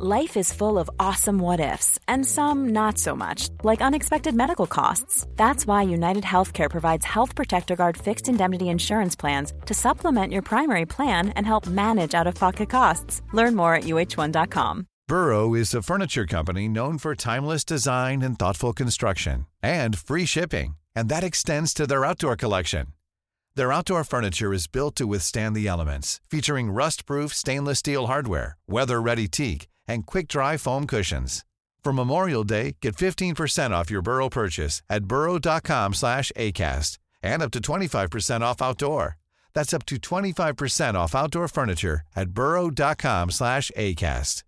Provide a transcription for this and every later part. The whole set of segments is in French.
Life is full of awesome what ifs, and some not so much, like unexpected medical costs. That's why United Healthcare provides Health Protector Guard fixed indemnity insurance plans to supplement your primary plan and help manage out of pocket costs. Learn more at uh1.com. Burrow is a furniture company known for timeless design and thoughtful construction, and free shipping, and that extends to their outdoor collection. Their outdoor furniture is built to withstand the elements, featuring rust-proof stainless steel hardware, weather-ready teak, and quick-dry foam cushions. For Memorial Day, get 15% off your Burrow purchase at burrow.com slash ACAST and up to 25% off outdoor. That's up to 25% off outdoor furniture at burrow.com slash ACAST.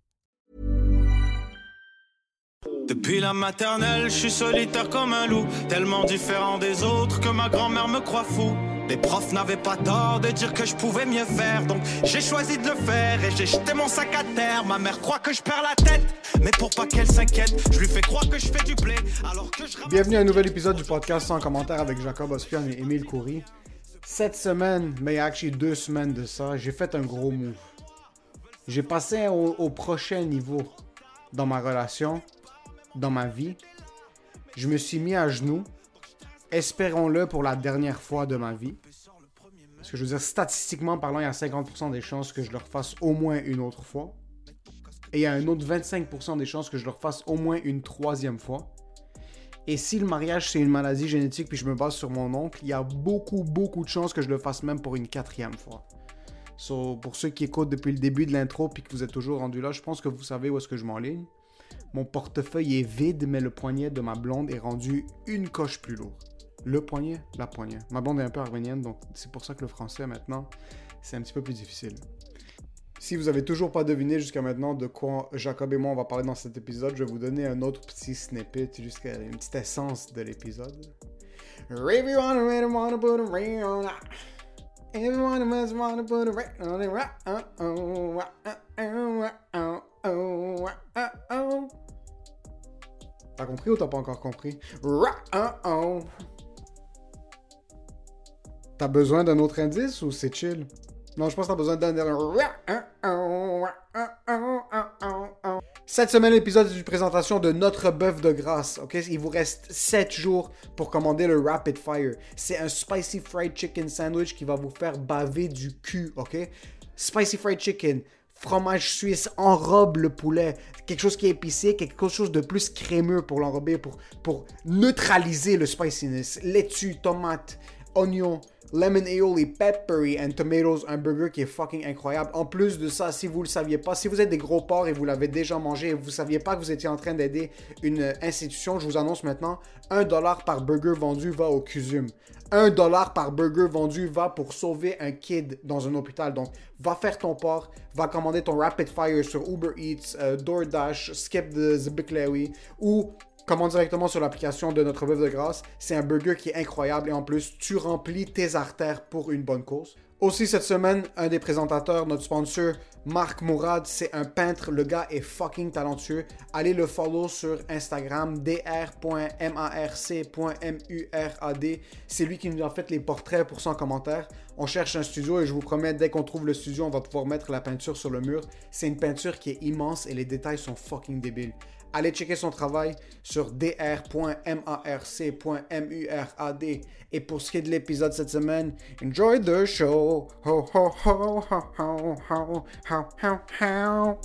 Depuis la maternelle, je suis solitaire comme un loup, tellement différent des autres que ma grand-mère me croit fou. Les profs n'avaient pas tort de dire que je pouvais mieux faire, donc j'ai choisi de le faire et j'ai jeté mon sac à terre. Ma mère croit que je perds la tête, mais pour pas qu'elle s'inquiète, je lui fais croire que je fais du blé alors que je Bienvenue à un nouvel épisode du podcast sans commentaire avec Jacob Ospian et Émile Coury. Cette semaine, mais actually deux semaines de ça, j'ai fait un gros move. J'ai passé au, au prochain niveau dans ma relation, dans ma vie. Je me suis mis à genoux, espérons-le pour la dernière fois de ma vie. Parce que je veux dire, statistiquement parlant, il y a 50% des chances que je le refasse au moins une autre fois. Et il y a un autre 25% des chances que je le refasse au moins une troisième fois. Et si le mariage c'est une maladie génétique puis je me base sur mon oncle, il y a beaucoup beaucoup de chances que je le fasse même pour une quatrième fois. So, pour ceux qui écoutent depuis le début de l'intro puis que vous êtes toujours rendu là, je pense que vous savez où est-ce que je m'enligne. Mon portefeuille est vide, mais le poignet de ma blonde est rendu une coche plus lourd. Le poignet, la poignée. Ma blonde est un peu arménienne, donc c'est pour ça que le français maintenant, c'est un petit peu plus difficile. Si vous avez toujours pas deviné jusqu'à maintenant de quoi Jacob et moi on va parler dans cet épisode, je vais vous donner un autre petit snippet, jusqu'à une petite essence de l'épisode. T'as compris ou t'as pas encore compris? T'as besoin d'un autre indice ou c'est chill? Non, je pense que t'as besoin d'un. Cette semaine, l'épisode est une présentation de notre bœuf de grâce. Ok, il vous reste 7 jours pour commander le Rapid Fire. C'est un spicy fried chicken sandwich qui va vous faire baver du cul. Ok, spicy fried chicken. Fromage suisse enrobe le poulet. Quelque chose qui est épicé, quelque chose de plus crémeux pour l'enrober, pour, pour neutraliser le spiciness. Laitue, tomate, oignon, lemon aioli, peppery and tomatoes, un burger qui est fucking incroyable. En plus de ça, si vous le saviez pas, si vous êtes des gros porcs et vous l'avez déjà mangé et vous saviez pas que vous étiez en train d'aider une institution, je vous annonce maintenant, un dollar par burger vendu va au CUSUM. Un dollar par burger vendu va pour sauver un kid dans un hôpital. Donc, va faire ton porc, va commander ton Rapid Fire sur Uber Eats, euh, DoorDash, Skip the Zbiklewi ou Commande directement sur l'application de notre bœuf de grâce. C'est un burger qui est incroyable et en plus, tu remplis tes artères pour une bonne cause. Aussi cette semaine, un des présentateurs, notre sponsor, Marc Mourad, c'est un peintre. Le gars est fucking talentueux. Allez le follow sur Instagram, dr.marc.murad. C'est lui qui nous a fait les portraits pour son commentaire. On cherche un studio et je vous promets, dès qu'on trouve le studio, on va pouvoir mettre la peinture sur le mur. C'est une peinture qui est immense et les détails sont fucking débiles. Allez checker son travail sur dr.marc.murad. Et pour ce qui est de l'épisode cette semaine, enjoy the show! Ho, ho, ho, ho, ho, ho, ho, ho.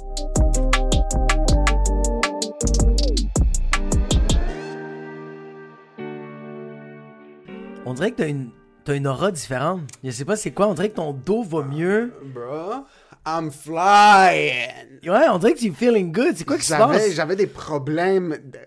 On dirait que t'as une t'as une aura différente. Je sais pas c'est quoi, on dirait que ton dos va mieux. Bro, I'm flying. Ouais, on dirait que tu feeling good. C'est quoi qui se J'avais, passe? j'avais des problèmes. de-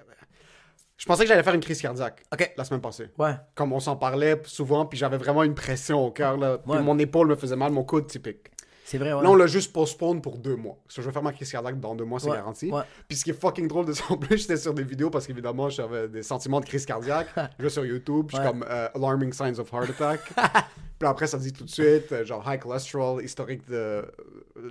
Je pensais que j'allais faire une crise cardiaque. Ok. La semaine passée. Ouais. Comme on s'en parlait souvent, puis j'avais vraiment une pression au cœur. Là. Puis Ouais. Mon épaule me faisait mal, mon coude typique. C'est vrai, ouais. Là, on l'a juste postpone pour deux mois. Parce que je vais faire ma crise cardiaque dans deux mois, c'est Ouais, garanti. ouais. Puis ce qui est fucking drôle de ça, en plus, j'étais sur des vidéos parce qu'évidemment, j'avais des sentiments de crise cardiaque. je vais sur YouTube, je suis comme euh, Alarming Signs of Heart Attack. puis après, ça dit tout de suite, euh, genre high cholesterol, historique de,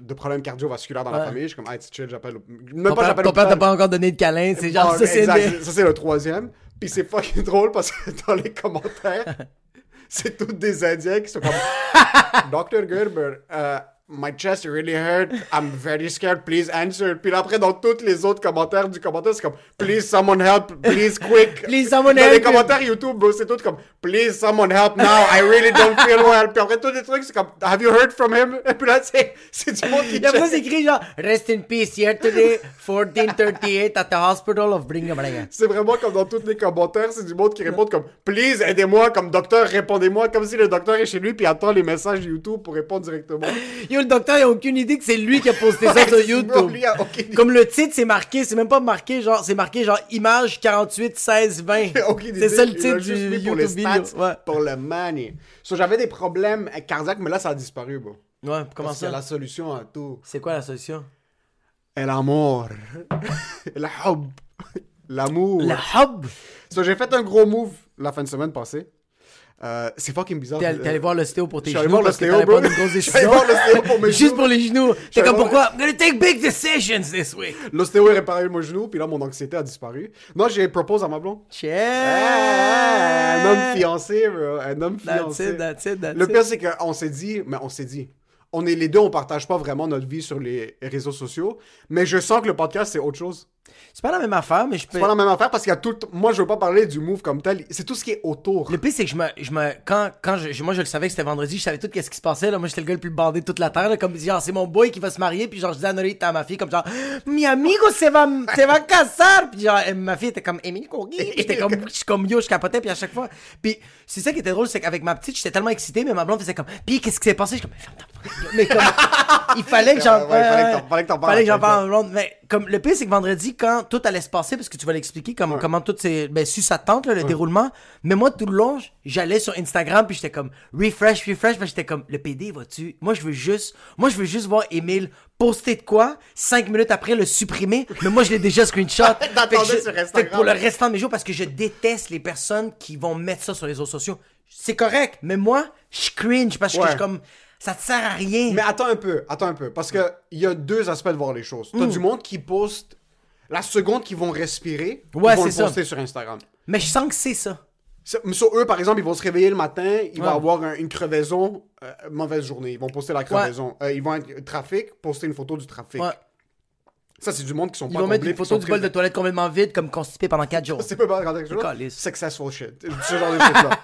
de problèmes cardiovasculaires dans la famille. Je suis comme, hey, chill, j'appelle. Même ton pas, j'appelle ton père t'a pas encore donné de câlin. C'est genre, Ah, ça, c'est des- ça, c'est le troisième. Puis c'est fucking drôle parce que dans les commentaires, c'est tous des Indiens qui sont comme Dr. Gerber, euh, My chest really hurt. I'm very scared. Please answer. Puis après, dans tous les autres commentaires du commentaire, c'est comme Please someone help. Please quick. Please someone dans help. les commentaires YouTube, bro, c'est tout comme Please someone help now. I really don't feel well. Puis après, tous les trucs, c'est comme Have you heard from him? Et puis là, c'est c'est du monde qui Et après, c'est écrit genre Rest in peace, yesterday, 1438 at the hospital of Young. C'est vraiment comme dans tous les commentaires, c'est du monde qui répond comme Please aidez-moi, comme docteur, répondez-moi, comme si le docteur est chez lui puis attend les messages YouTube pour répondre directement. Yo, le docteur, il a aucune idée que c'est lui qui a posté ça sur YouTube. Comme le titre, c'est marqué, c'est même pas marqué, genre, c'est marqué genre image 48, 16, 20. Aucune C'est ça le titre du mis pour les YouTube vidéo. stats, Ouais. Pour le money. So, j'avais des problèmes cardiaques, mais là, ça a disparu, bro. Ouais, comment Parce ça? la solution à tout. C'est quoi la solution? L'amour. Le hub. L'amour. Le hub? So, j'ai fait un gros move la fin de semaine passée. Euh, c'est fucking bizarre. T'es allé voir l'ostéo pour tes genoux voir parce que une grosse décision. l'ostéo pour mes Juste genoux. pour les genoux. T'es comme pourquoi? I'm gonna take big decisions this week. L'ostéo a réparé mon genou, puis là, mon anxiété a disparu. Moi, j'ai proposé à ma blonde. Yeah. un homme fiancé, bro. Un homme That's fiancé. it, that's it, that's Le pire, c'est qu'on s'est dit, mais on s'est dit, on est les deux, on partage pas vraiment notre vie sur les réseaux sociaux, mais je sens que le podcast, c'est autre chose. C'est pas la même affaire, mais je peux. C'est pas la même affaire parce qu'il y a tout. Moi, je veux pas parler du move comme tel, c'est tout ce qui est autour. Le pire, c'est que je me, je me, quand, quand je, moi, je le savais que c'était vendredi, je savais tout qu'est-ce qui se passait, là. Moi, j'étais le gars le plus bandé de toute la terre, là. Comme, genre, c'est mon boy qui va se marier, puis genre, je disais à Norita, à ma fille, comme genre, mi amigo se va, se va casar, puis genre, ma fille était comme, Courguy, Puis j'étais comme, je suis comme yo, je capotais, puis à chaque fois. Puis, c'est ça qui était drôle, c'est qu'avec ma petite, j'étais tellement excité, mais ma blonde faisait comme, puis qu'est-ce qui s'est passé? Je suis comme, mais ferme ta. Mais comme, il fallait que j'en, Ouais, ouais, fallait fallait que Fallait j'en parle. Mais, comme, le pire, c'est que vendredi, quand tout allait se passer, parce que tu vas l'expliquer, comme, comment tout s'est, ben, su sa tente, là, le déroulement. Mais moi, tout le long, j'allais sur Instagram, puis j'étais comme, refresh, refresh, puis j'étais comme, le PD, vas-tu? Moi, je veux juste, moi, je veux juste voir Emile poster de quoi, cinq minutes après le supprimer, mais moi, je l'ai déjà screenshot. Fait que je- sur fait que pour le restant de mes jours, parce que je déteste les personnes qui vont mettre ça sur les réseaux sociaux. C'est correct, mais moi, je cringe, parce que je suis comme, ça te sert à rien. Mais attends un peu, attends un peu, parce que il y a deux aspects de voir les choses. Mm. T'as du monde qui poste la seconde qu'ils vont respirer, Ouais, ils vont le ça. poster sur Instagram. Mais je sens que c'est ça. Sur eux, par exemple, ils vont se réveiller le matin, ils vont Ouais. avoir un- une crevaison, euh, mauvaise journée. Ils vont poster la crevaison. Euh, ils vont être trafic, poster une photo du trafic. Ouais. Ça, c'est du monde qui sont Ils pas vont mettre une photo du bol de toilette complètement vide, comme constipé pendant 4 jours. C'est pas pas quelque chose. Calice. Successful shit. Ce genre de shit-là.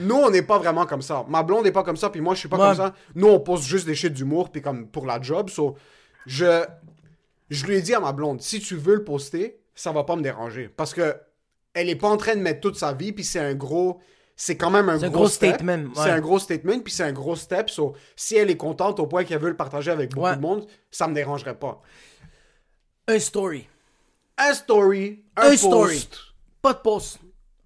Nous, on n'est pas vraiment comme ça. Ma blonde n'est pas comme ça, puis moi, je suis pas Ouais. comme ça. Nous, on poste juste des shit d'humour, puis comme pour la job. So, je, je lui ai dit à ma blonde, si tu veux le poster, ça va pas me déranger. Parce que elle est pas en train de mettre toute sa vie, puis c'est un gros... C'est quand même un gros, gros step. statement, ouais. C'est un gros statement, puis c'est un gros step. So, si elle est contente au point qu'elle veut le partager avec beaucoup Ouais. de monde, ça me dérangerait pas. Un story. Un story, un, Un post, story. Pas de post.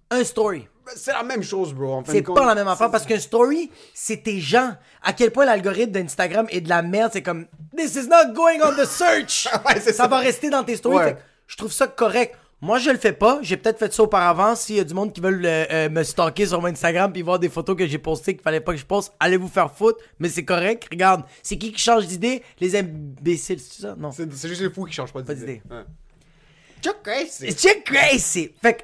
Un story. C'est la même chose, bro. en fin C'est compte. pas la même affaire parce qu'un story, c'est tes gens. À quel point l'algorithme d'Instagram est de la merde, c'est comme This is not going on the search. Ouais, c'est ça ça. va rester dans tes stories. Ouais. Fait que je trouve ça correct. Moi, je le fais pas. J'ai peut-être fait ça auparavant. S'il y a du monde qui veulent euh, euh, me stalker sur mon Instagram puis voir des photos que j'ai postées qu'il fallait pas que je poste, allez vous faire foutre. Mais c'est correct. Regarde, c'est qui qui change d'idée? Les imbéciles, c'est ça? Non. C'est c'est juste les fous qui changent pas Pas d'idée. d'idée. Ouais. Chuck crazy. It's just crazy. Fait que,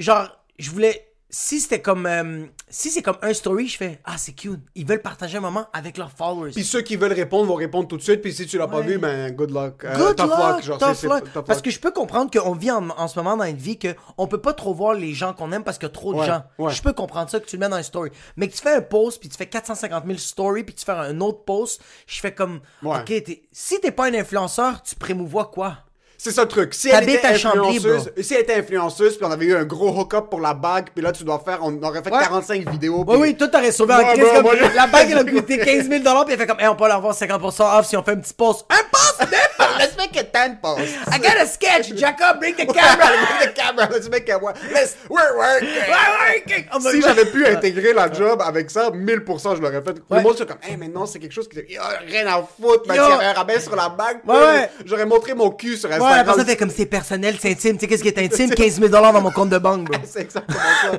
genre, je voulais. Si c'était comme. euh, si c'est comme un story, je fais Ah, c'est cute. Ils veulent partager un moment avec leurs followers. Puis ceux qui veulent répondre vont répondre tout de suite. Puis si tu l'as pas vu, ben good luck. Euh, Good tough luck, luck. Genre, tough luck. tough Parce luck. que je peux comprendre qu'on vit en, en ce moment dans une vie que on peut pas trop voir les gens qu'on aime parce qu'il y a trop de Ouais, gens. ouais. Je peux comprendre ça que tu le mets dans une story. Mais que tu fais un post puis tu fais 450 000 stories puis tu fais un autre post, je fais comme. OK, t'es- si t'es pas un influenceur, tu prémouvois quoi? C'est ça le truc. Si elle était influenceuse, si elle était influenceuse, puis on avait eu un gros hook-up pour la bague, puis là tu dois faire, on aurait fait Ouais. 45 vidéos. Oui, puis- oui, toi t'aurais sauvé en crise. comme moi, je- La bague elle a coûté 15 000 puis elle fait comme, hey, on peut avoir 50% off si on fait un petit post. Un post Let's make it 10 posts. I got a sketch, Jacob, bring the camera. Bring the camera. Let's make it one. Let's, we're working. Ouais, ouais, oh Si j'avais pu intégrer la job avec ça, 1000% je l'aurais fait. Ouais. Le monde comme, hey, mais non, c'est quelque chose qui. Yo, rien à foutre, un rabais sur la bague, Ouais, ouais. j'aurais montré mon cul sur Ouais, la Instagram. personne fait comme c'est personnel, c'est intime. Tu sais qu'est-ce qui est intime? 15 000 dans mon compte de banque, bro. c'est exactement ça.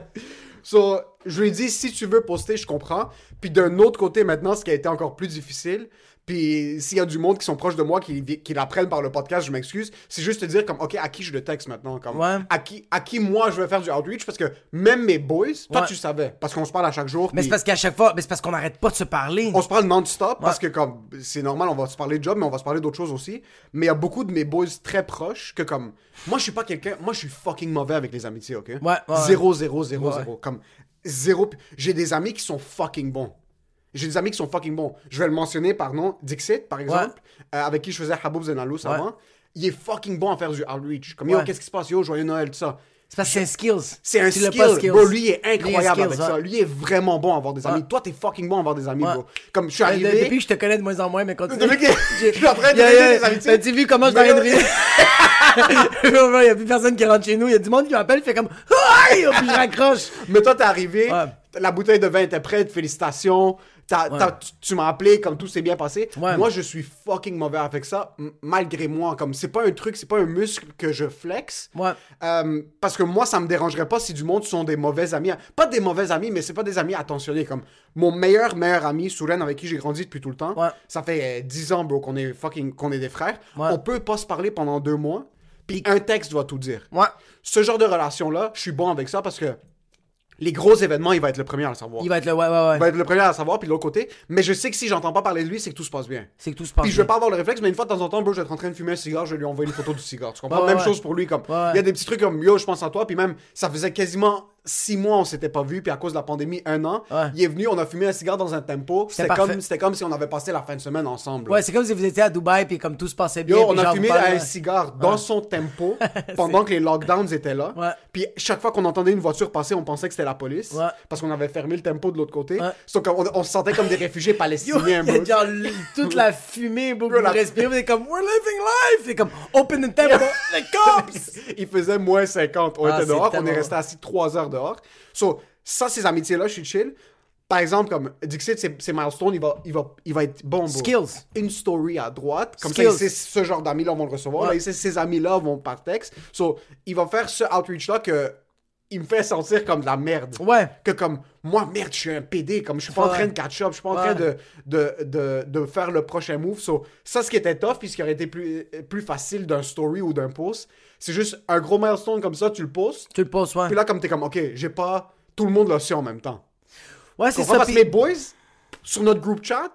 So, je lui ai dit, si tu veux poster, je comprends. Puis d'un autre côté, maintenant, ce qui a été encore plus difficile, Puis s'il y a du monde qui sont proches de moi qui, qui l'apprennent par le podcast, je m'excuse. C'est juste te dire comme, OK, à qui je le texte maintenant? Comme, Ouais. à, qui, à qui moi je vais faire du outreach? Parce que même mes boys, toi Ouais. tu savais, parce qu'on se parle à chaque jour. Mais c'est parce qu'à chaque fois, mais c'est parce qu'on n'arrête pas de se parler. On se parle non-stop parce que comme c'est normal, on va se parler de job, mais on va se parler d'autres choses aussi. Mais il y a beaucoup de mes boys très proches que comme, moi je suis pas quelqu'un, moi je suis fucking mauvais avec les amitiés, ok? Ouais, ouais, Zéro, zéro, zéro, Ouais. zéro. Comme, zéro. J'ai des amis qui sont fucking bons. J'ai des amis qui sont fucking bons. Je vais le mentionner par nom. Dixit, par exemple, euh, avec qui je faisais Haboub Zenalous Ouais. avant. Il est fucking bon à faire du outreach. Comme, yo, qu'est-ce qui se passe? Yo, joyeux Noël, tout ça. C'est parce que c'est un skills. C'est un Tu skill. skills. Bro, lui est Lui, il est incroyable skills, avec ouais. ça. Lui est vraiment bon à avoir des amis. Ouais. Toi, t'es fucking bon à avoir des amis, Ouais. bro. Comme je suis de- arrivé. Depuis que je te connais de moins en moins, mais. Depuis que je suis en train de Yeah, donner yeah. des amitiés. T'as-tu vu comment je t'arrête de rire? Il y a plus personne qui rentre chez nous. Il y a du monde qui m'appelle, fait comme! Puis je raccroche. Mais toi, t'es arrivé, la bouteille de vin était prête, félicitations. T'as- Ouais. t'as- tu- appelé, comme tout s'est bien passé. Ouais. Moi, je suis fucking mauvais avec ça, malgré moi. Comme c'est pas un truc, c'est pas un muscle que je flex. Ouais. Euh, parce que moi, ça me dérangerait pas si du monde sont des mauvais amis. Pas des mauvais amis, mais c'est pas des amis attentionnés. Comme mon meilleur, meilleur ami, Souren, avec qui j'ai grandi depuis tout le temps. Ça fait euh, 10 ans, bro, qu'on est fucking, qu'on est des frères. On peut pas se parler pendant deux mois. Puis un texte va tout dire. Ouais. Ce genre de relation-là, je suis bon avec ça parce que les gros événements, il va être le premier à le savoir. Il va être le. Ouais, ouais, ouais. Il va être le premier à le savoir, puis de l'autre côté. Mais je sais que si j'entends pas parler de lui, c'est que tout se passe bien. C'est que tout se passe. Puis je vais bien. pas avoir le réflexe, mais une fois de temps en temps, bro, je vais être en train de fumer un cigare, je vais lui envoyer une photo du cigare. Tu comprends? Ouais, Même chose pour lui, comme. Il y a des petits trucs comme yo, je pense à toi, puis même, ça faisait quasiment six mois on s'était pas vu, puis à cause de la pandémie, un an. Ouais. Il est venu, on a fumé un cigare dans un tempo. C'était comme, c'était comme si on avait passé la fin de semaine ensemble. Ouais, c'est comme si vous étiez à Dubaï, puis comme tout se passait bien. Yo, on a fumé un cigare dans son tempo pendant que les lockdowns étaient là. Ouais. Puis chaque fois qu'on entendait une voiture passer, on pensait que c'était la police. Ouais. Parce qu'on avait fermé le tempo de l'autre côté. Ouais. So, comme on, on se sentait comme des réfugiés Yo, palestiniens, il y a bro. genre toute la fumée, bro, que Bro, vous êtes comme, we're living life! C'est comme, open the temple, les cops! Il faisait moins 50. On Ah, était dehors, on est resté assis 3 heures dehors. So, ça, ces amitiés-là, je suis chill. Par exemple, comme Dixit, c'est milestone, il va, il, va, il va être bon. Skills. Une story à droite. Comme Skills. ça, ce genre d'amis-là vont le recevoir. Ouais. Là, il sait ces amis-là vont par texte. So, il va faire ce outreach-là que il me fait sentir comme de la merde. Ouais. Que comme, moi, merde, je suis un PD. Comme, je suis pas en train de catch up. Je suis pas en train de, de, de, de faire le prochain move. So, ça, ce qui était tough, puis ce qui aurait été plus, plus facile d'un story ou d'un post, c'est juste un gros milestone comme ça, tu le postes. Tu le poses, ouais. Puis là, comme t'es comme, ok, j'ai pas. Tout le monde l'a su en même temps. Ouais, c'est ça. Parce que puis- mes boys, sur notre group chat,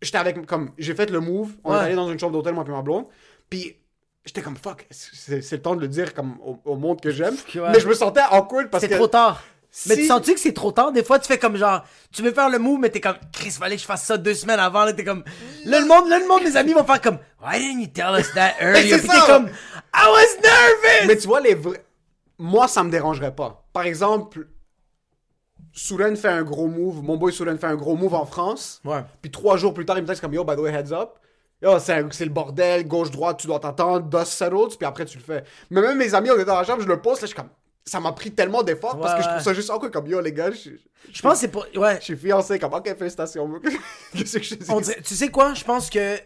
j'étais avec. Comme, j'ai fait le move. On Ouais. est allé dans une chambre d'hôtel, moi et ma blonde. Puis. J'étais comme fuck, c'est c'est le temps de le dire comme au, au monde que j'aime. Ouais. Mais je me sentais awkward parce C'est que. trop tard. Mais Si- tu sens-tu que c'est trop tard? Des fois, tu fais comme genre, tu veux faire le move, mais t'es comme, Chris, fallait que je fasse ça deux semaines avant, là, t'es comme, là, le monde, là, le monde, mes amis vont faire comme, why didn't you tell us that earlier? Puis t'es comme, I was nervous! Mais tu vois, les vrais. Moi, ça me dérangerait pas. Par exemple, Souren fait un gros move. Mon boy Souren fait un gros move en France. Ouais. Puis trois jours plus tard, il me texte comme Yo, by the way, heads up. Yo, c'est le bordel, gauche-droite, tu dois t'attendre, dust settles, puis après tu le fais. Mais même mes amis, on est dans la chambre, je le poste, là, je suis comme. Ça m'a pris tellement d'efforts parce que je trouve ça juste awkward comme Yo, les gars, je, Je pense que c'est pour, ouais. je suis fiancé, comme Ok, félicitations. Qu'est-ce que je dis? On dirait- tu sais quoi? Je pense que,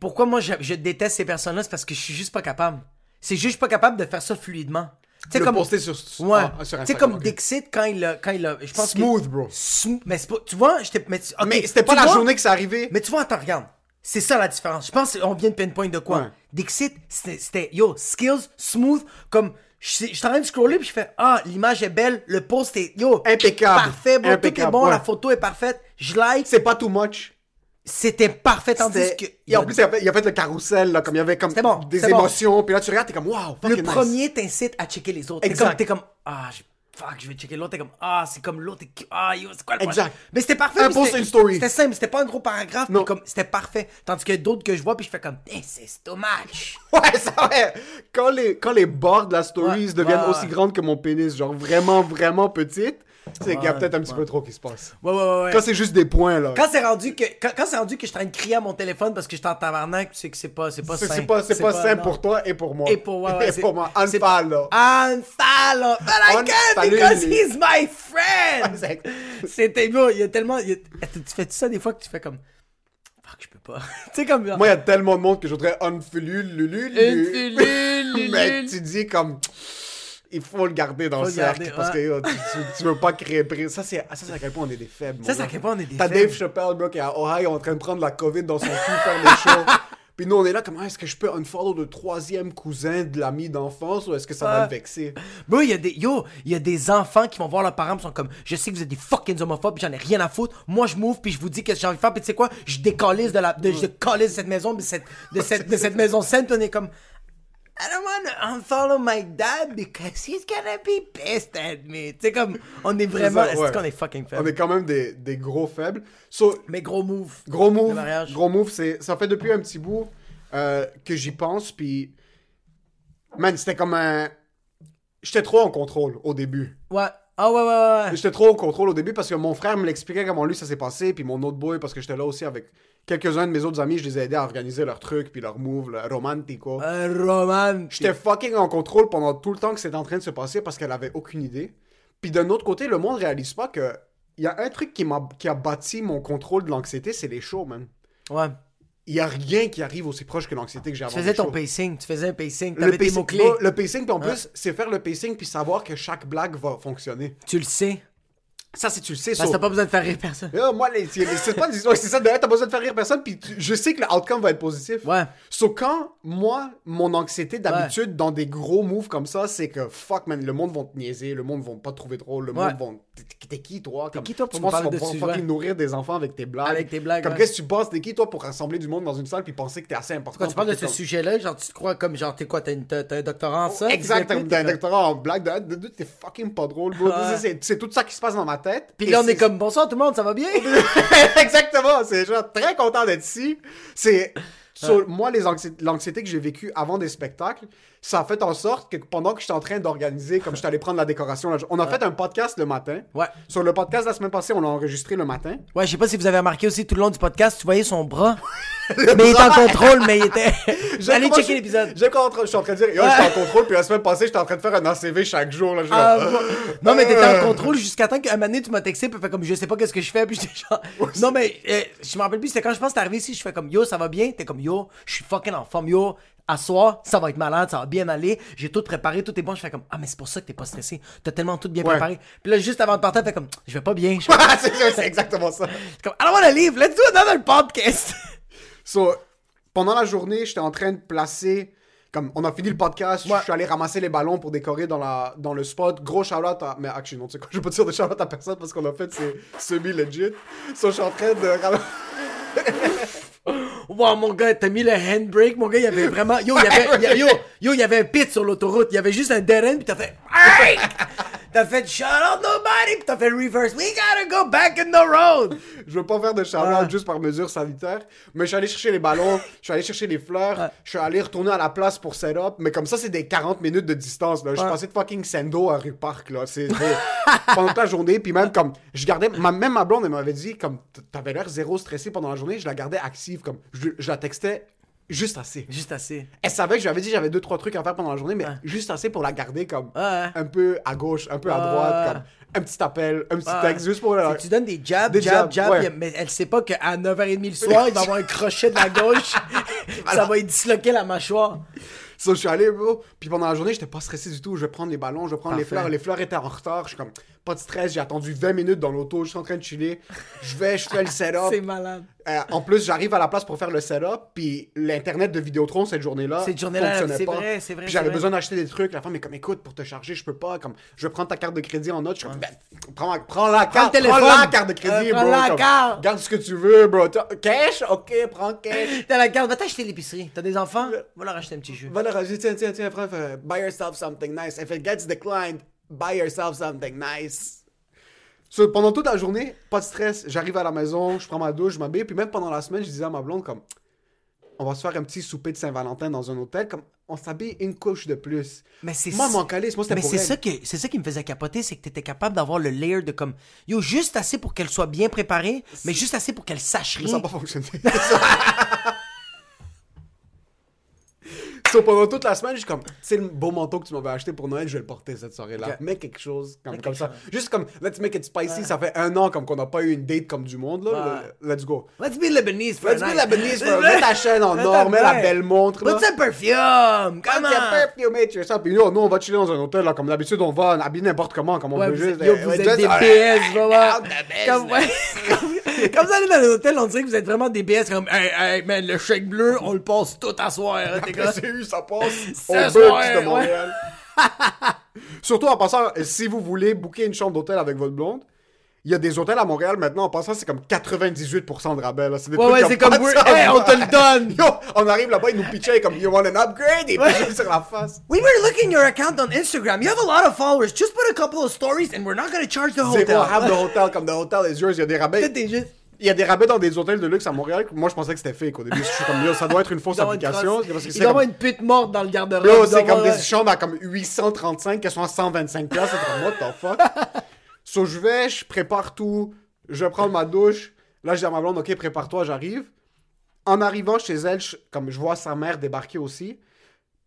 pourquoi moi, je, je déteste ces personnes-là, c'est parce que je suis juste pas capable. C'est juste je pas capable de faire ça fluidement. Tu sais, comme, poster sur, Ouais. ah, sur tu sais, comme ok. Dixit, quand il a, quand il a, je pense que- Smooth, bro. Smooth. Mais c'est pas, tu vois, j'étais, mais, Mais c'était pas la vois? journée que c'est arrivé. Mais tu vois, attends, regarde. C'est ça la différence. Je pense qu'on vient de pinpoint de quoi. Ouais. Dixit, c'était, yo, skills, smooth, comme, je suis je suis en train de scroller puis je fais, ah, l'image est belle, le post est, yo, Impeccable. parfait, bon, tout est Impeccable, bon, ouais. la photo est parfaite, je like, C'est pas too much. c'était parfait, tandis que... Et en plus, il a, fait, il a fait le carrousel, là, comme il y avait comme bon, des bon. émotions. Puis là, tu regardes, t'es comme, waouh, le nice. premier t'incite à checker les autres. Exact. comme, t'es comme, ah, je- fuck, je vais checker l'autre. T'es comme, ah, c'est comme l'autre. Ah, yo, c'est quoi le Exact. Mais c'était parfait. Un post, une story. C'était simple, c'était pas un gros paragraphe. Non. comme, c'était parfait. Tandis que d'autres que je vois, puis je fais comme, eh, c'est dommage. Ouais, ça ouais. Quand les, quand les bords de la stories Ouais, deviennent ouais, aussi grandes que mon pénis, genre vraiment, vraiment petites, c'est qu'il y a peut-être un petit peu trop qui se passe. Ouais, ouais, ouais. ouais. Quand c'est juste des points, là. Quand c'est rendu que quand, quand c'est rendu que je suis en train de crier à mon téléphone parce que je suis en tabarnak, tu sais que c'est pas c'est pas C'est sain. c'est pas, c'est pas sain non. pour toi et pour moi. Et pour ouais, Et c'est- pour moi. c'est- Unfollow. Unfollow. But I can't because he's my friend. C'était beau, il y a tellement il y a- tu fais ça des fois que tu fais comme fuck, je peux pas. tu sais comme Moi, il y a tellement de monde que je voudrais unfollow, lulu, lulu. Unfollow, lulu. Mais tu dis comme. Il faut le garder dans Faut le le cercle garder, parce que tu, tu- tu veux pas créer. Ça, c'est ça, c'est à quel point on est des faibles. Ça, c'est à quel point on est des T'as. Dave Chappelle, bro, qui est à Ohio en train de prendre la COVID dans son cul, faire des shows. Puis nous, on est là, comment est-ce que je peux unfollow le troisième cousin de l'ami d'enfance ou est-ce que ça va me vexer? Bro, il y a des yo, il y a des enfants qui vont voir leurs parents, pis sont comme, je sais que vous êtes des fucking homophobes, j'en ai rien à foutre. Moi, je m'ouvre, puis je vous dis qu'est-ce que j'ai envie de faire, puis tu sais quoi, je décalisse de la, de, je cette maison, de cette, de cette, de cette maison puis on est comme, I don't want to unfollow my dad because he's gonna be pissed at me. Tu sais comme, on est vraiment, est-ce ouais. qu'on est fucking On faible. est quand même des, des gros faibles. So, Mais gros move. Gros move, gros move, c'est ça fait depuis un petit bout euh, que j'y pense, puis man, c'était comme un, j'étais trop en contrôle au début. Ouais. Ah ouais, ouais, ouais. J'étais trop en contrôle au début parce que mon frère me l'expliquait comment lui ça s'est passé, puis mon autre boy parce que j'étais là aussi avec quelques-uns de mes autres amis, je les ai aidés à organiser leurs trucs puis leurs moves, le romantico. Un roman. J'étais fucking en contrôle pendant tout le temps que c'était en train de se passer parce qu'elle avait aucune idée. Puis d'un autre côté, le monde réalise pas que il y a un truc qui m'a qui a bâti mon contrôle de l'anxiété, c'est les shows, man. Ouais. Il y a rien qui arrive aussi proche que l'anxiété que j'ai avant Tu faisais ton shows. pacing, tu faisais un pacing, tes pacing, mots-clés. bon, le pacing, puis en Ouais. plus, c'est faire le pacing puis savoir que chaque blague va fonctionner. Tu le sais. Ça, si tu le sais, Parce que t'as pas besoin de faire rire personne. Là, moi, c'est pas des histoires, c'est ça, de t'as pas besoin de faire rire personne, puis tu- je sais que le outcome va être positif. Ouais. So, quand, moi, mon anxiété d'habitude dans des gros moves comme ça, c'est que fuck, man, le monde va te niaiser, le monde va pas te trouver drôle, le Ouais. monde va. T'es- T'es qui, toi? Comme- qui, toi, pour Tu penses que tu vas de nourrir des enfants avec tes blagues Avec tes blagues, Comme qu'est-ce que tu penses? T'es qui, toi, pour rassembler du monde dans une salle puis penser que t'es assez important Quand tu parles de ce sujet-là, genre, tu te crois comme, genre, t'es quoi, t'as, un doctorat en ça? Exactement, tu t'as un t'es doctorat en blague de, de, de- t'es fucking pas drôle, bro. C'est- tout ça qui se passe dans ma tête. Puis là, on est comme, bonsoir tout le monde, ça va bien? Exactement, c'est genre très content d'être ici. C'est moi les anxi- l'anxiété que j'ai vécue avant des spectacles, ça a fait en sorte que pendant que j'étais en train d'organiser comme j'étais allé prendre la décoration, on a fait un podcast le matin. Ouais. Sur le podcast de la semaine passée, on l'a enregistré le matin. Ouais, je sais pas si vous avez remarqué aussi tout le long du podcast, tu voyais son bras. mais il était en contrôle, mais il était. Allez Comment checker je- l'épisode. j'ai quand je suis en train de dire, yo, j'étais en contrôle, puis la semaine passée, j'étais en train de faire un ACV chaque jour. Là, Ah, non, mais t'étais Euh. en contrôle jusqu'à temps qu'à un moment donné, tu m'as texté, puis fait comme, je sais pas qu'est-ce que je fais, puis j'étais genre. Non, mais euh, je me rappelle plus, c'était quand je pense que t'es arrivé ici, je fais comme, yo, ça va bien? T'es comme, yo, je suis fucking en forme, yo. À soir, ça va être malade, ça va bien aller. J'ai tout préparé, tout est bon. Je fais comme, ah, mais c'est pour ça que t'es pas stressé. T'as tellement tout bien Ouais. préparé. Puis là, juste avant de partir, t'es comme, je vais pas bien. C'est exactement ça. comme, I don't wanna leave, let's do another podcast. So, pendant la journée, j'étais en train de placer. Comme on a fini le podcast, Ouais. je suis allé ramasser les ballons pour décorer dans, la, dans le spot. Gros à. Mais actually, non, tu sais quoi, je vais pas dire de shout-out à personne parce qu'on a fait, c'est semi-legit. So, je suis en train de. Wow, mon gars, t'as mis le handbrake, mon gars, il y avait vraiment. Yo, il y avait, yo, yo, il y avait un pit sur l'autoroute, il y avait juste un dead end, pis t'as fait. T'as fait shut up nobody, pis t'as fait reverse. We gotta go back in the road! Je veux pas faire de shout-out Ah. juste par mesure sanitaire. Mais je suis allé chercher les ballons, je suis allé chercher les fleurs, je suis allé retourner à la place pour set-up. Mais comme ça, c'est des 40 minutes de distance. Là. Je suis passé de fucking Sendo à Rue Park. Là. C'est, pendant toute la journée. Puis même comme. Je gardais. Ma, même ma blonde, elle m'avait dit, comme. T'avais l'air zéro stressé pendant la journée. Je la gardais active. Comme. Je, je la textais juste assez. Juste assez. Elle savait que je lui avais dit j'avais deux trois trucs à faire pendant la journée, mais juste assez pour la garder comme Ouais. un peu à gauche, un peu à droite, comme un petit appel, un petit texte, juste pour la... que tu donnes des jabs, Des jabs, jabs, jabs, ouais. mais elle sait pas qu'à 9h30 le soir, il va avoir un crochet de la gauche, ça va lui disloquer la mâchoire. So, je suis allé, bro. Puis pendant la journée, j'étais pas stressé du tout. Je vais prendre les ballons, je vais prendre les fleurs. Les fleurs étaient en retard. Je suis comme, pas de stress. J'ai attendu 20 minutes dans l'auto. Je suis en train de chiller. Je vais, je fais le setup. C'est malade. Euh, en plus, j'arrive à la place pour faire le setup. Puis l'internet de Vidéotron, cette journée-là. Cette journée-là, fonctionnait c'est vrai, c'est vrai, j'avais besoin d'acheter des trucs. La femme est comme, écoute, pour te charger, je peux pas. Comme, je vais prendre ta carte de crédit en note. Je suis comme, ben, prends, prends la carte. téléphone. Prends la carte de crédit, Euh, prends bro. la Comme, carte. Garde ce que tu veux, bro. Cash? Ok, prends cash. T'as la carte, va t'acheter l'épicerie. T'as des enfants? Va leur acheter un petit jus. Va leur ajouter, tiens, tiens, tiens, frère, buy yourself something nice. If it gets declined, buy yourself something nice. So, pendant toute la journée, pas de stress. J'arrive à la maison, je prends ma douche, je m'habille. Puis même pendant la semaine, je disais à ma blonde, comme, on va se faire un petit souper de Saint-Valentin dans un hôtel. Comme, on s'habille une couche de plus. Mais c'est Moi, ça- mon calice, moi, c'était Mais c'est ça, que, c'est ça qui me faisait capoter, c'est que t'étais capable d'avoir le layer de comme, yo, juste assez pour qu'elle soit bien préparée, mais juste assez pour qu'elle sache Mais ça rien. n'a pas fonctionné. So, pendant toute la semaine, je suis comme, c'est le beau manteau que tu m'avais acheté pour Noël, je vais le porter cette soirée-là. Ok. Mets quelque chose comme, Mets comme quelque ça. chose. Juste comme, let's make it spicy. Ça fait un an comme qu'on n'a pas eu une date comme du monde, là. Ouais. Le- Let's go. Let's be Lebanese for Let's a be night. Lebanese for Mets ta chaîne en or, mets la belle montre, là. Put some perfume. On. perfume it yourself. Puis nous, on va chiller dans un hôtel, là, comme d'habitude, on va habiller n'importe comment, comme on Ouais, veut juste. yo, vous ouais, êtes des ouais, out the Comme, comme ça, allez dans les hôtels, on dirait que vous êtes vraiment des BS. Comme, hey, hey, man, le chèque bleu, on le passe tout à soir. Après, c'est eu, ça passe? Au Burks de. Montréal. Surtout en passant, si vous voulez booker une chambre d'hôtel avec votre blonde, il y a des hôtels à Montréal maintenant, en passant, c'est comme 98% de rabais. Là. C'est des Ouais, trucs ouais, c'est comme, sens. hey, on te le donne. Yo, on arrive là-bas, ils nous pitchaient comme You want an upgrade? Et puis sur la face. We were looking your account on Instagram. You have a lot of followers. Just put a couple of stories and we're not gonna charge the hotel. have the hotel, comme the hotel is yours. Il y a des rabais. Il y a des rabais dans des hôtels de luxe à Montréal. Moi, je pensais que c'était fake au début. Je suis comme, yo, ça doit être une fausse application. parce que Il c'est doit comme- une pute morte dans le garde-robe. C'est comme des chambres à comme 835 qui sont à 125 pièces. C'est comme, what the fuck? so, je vais, je prépare tout. Je prends ma douche. Là, je dis à ma blonde, OK, prépare-toi, j'arrive. En arrivant chez elle, je, comme je vois sa mère débarquer aussi.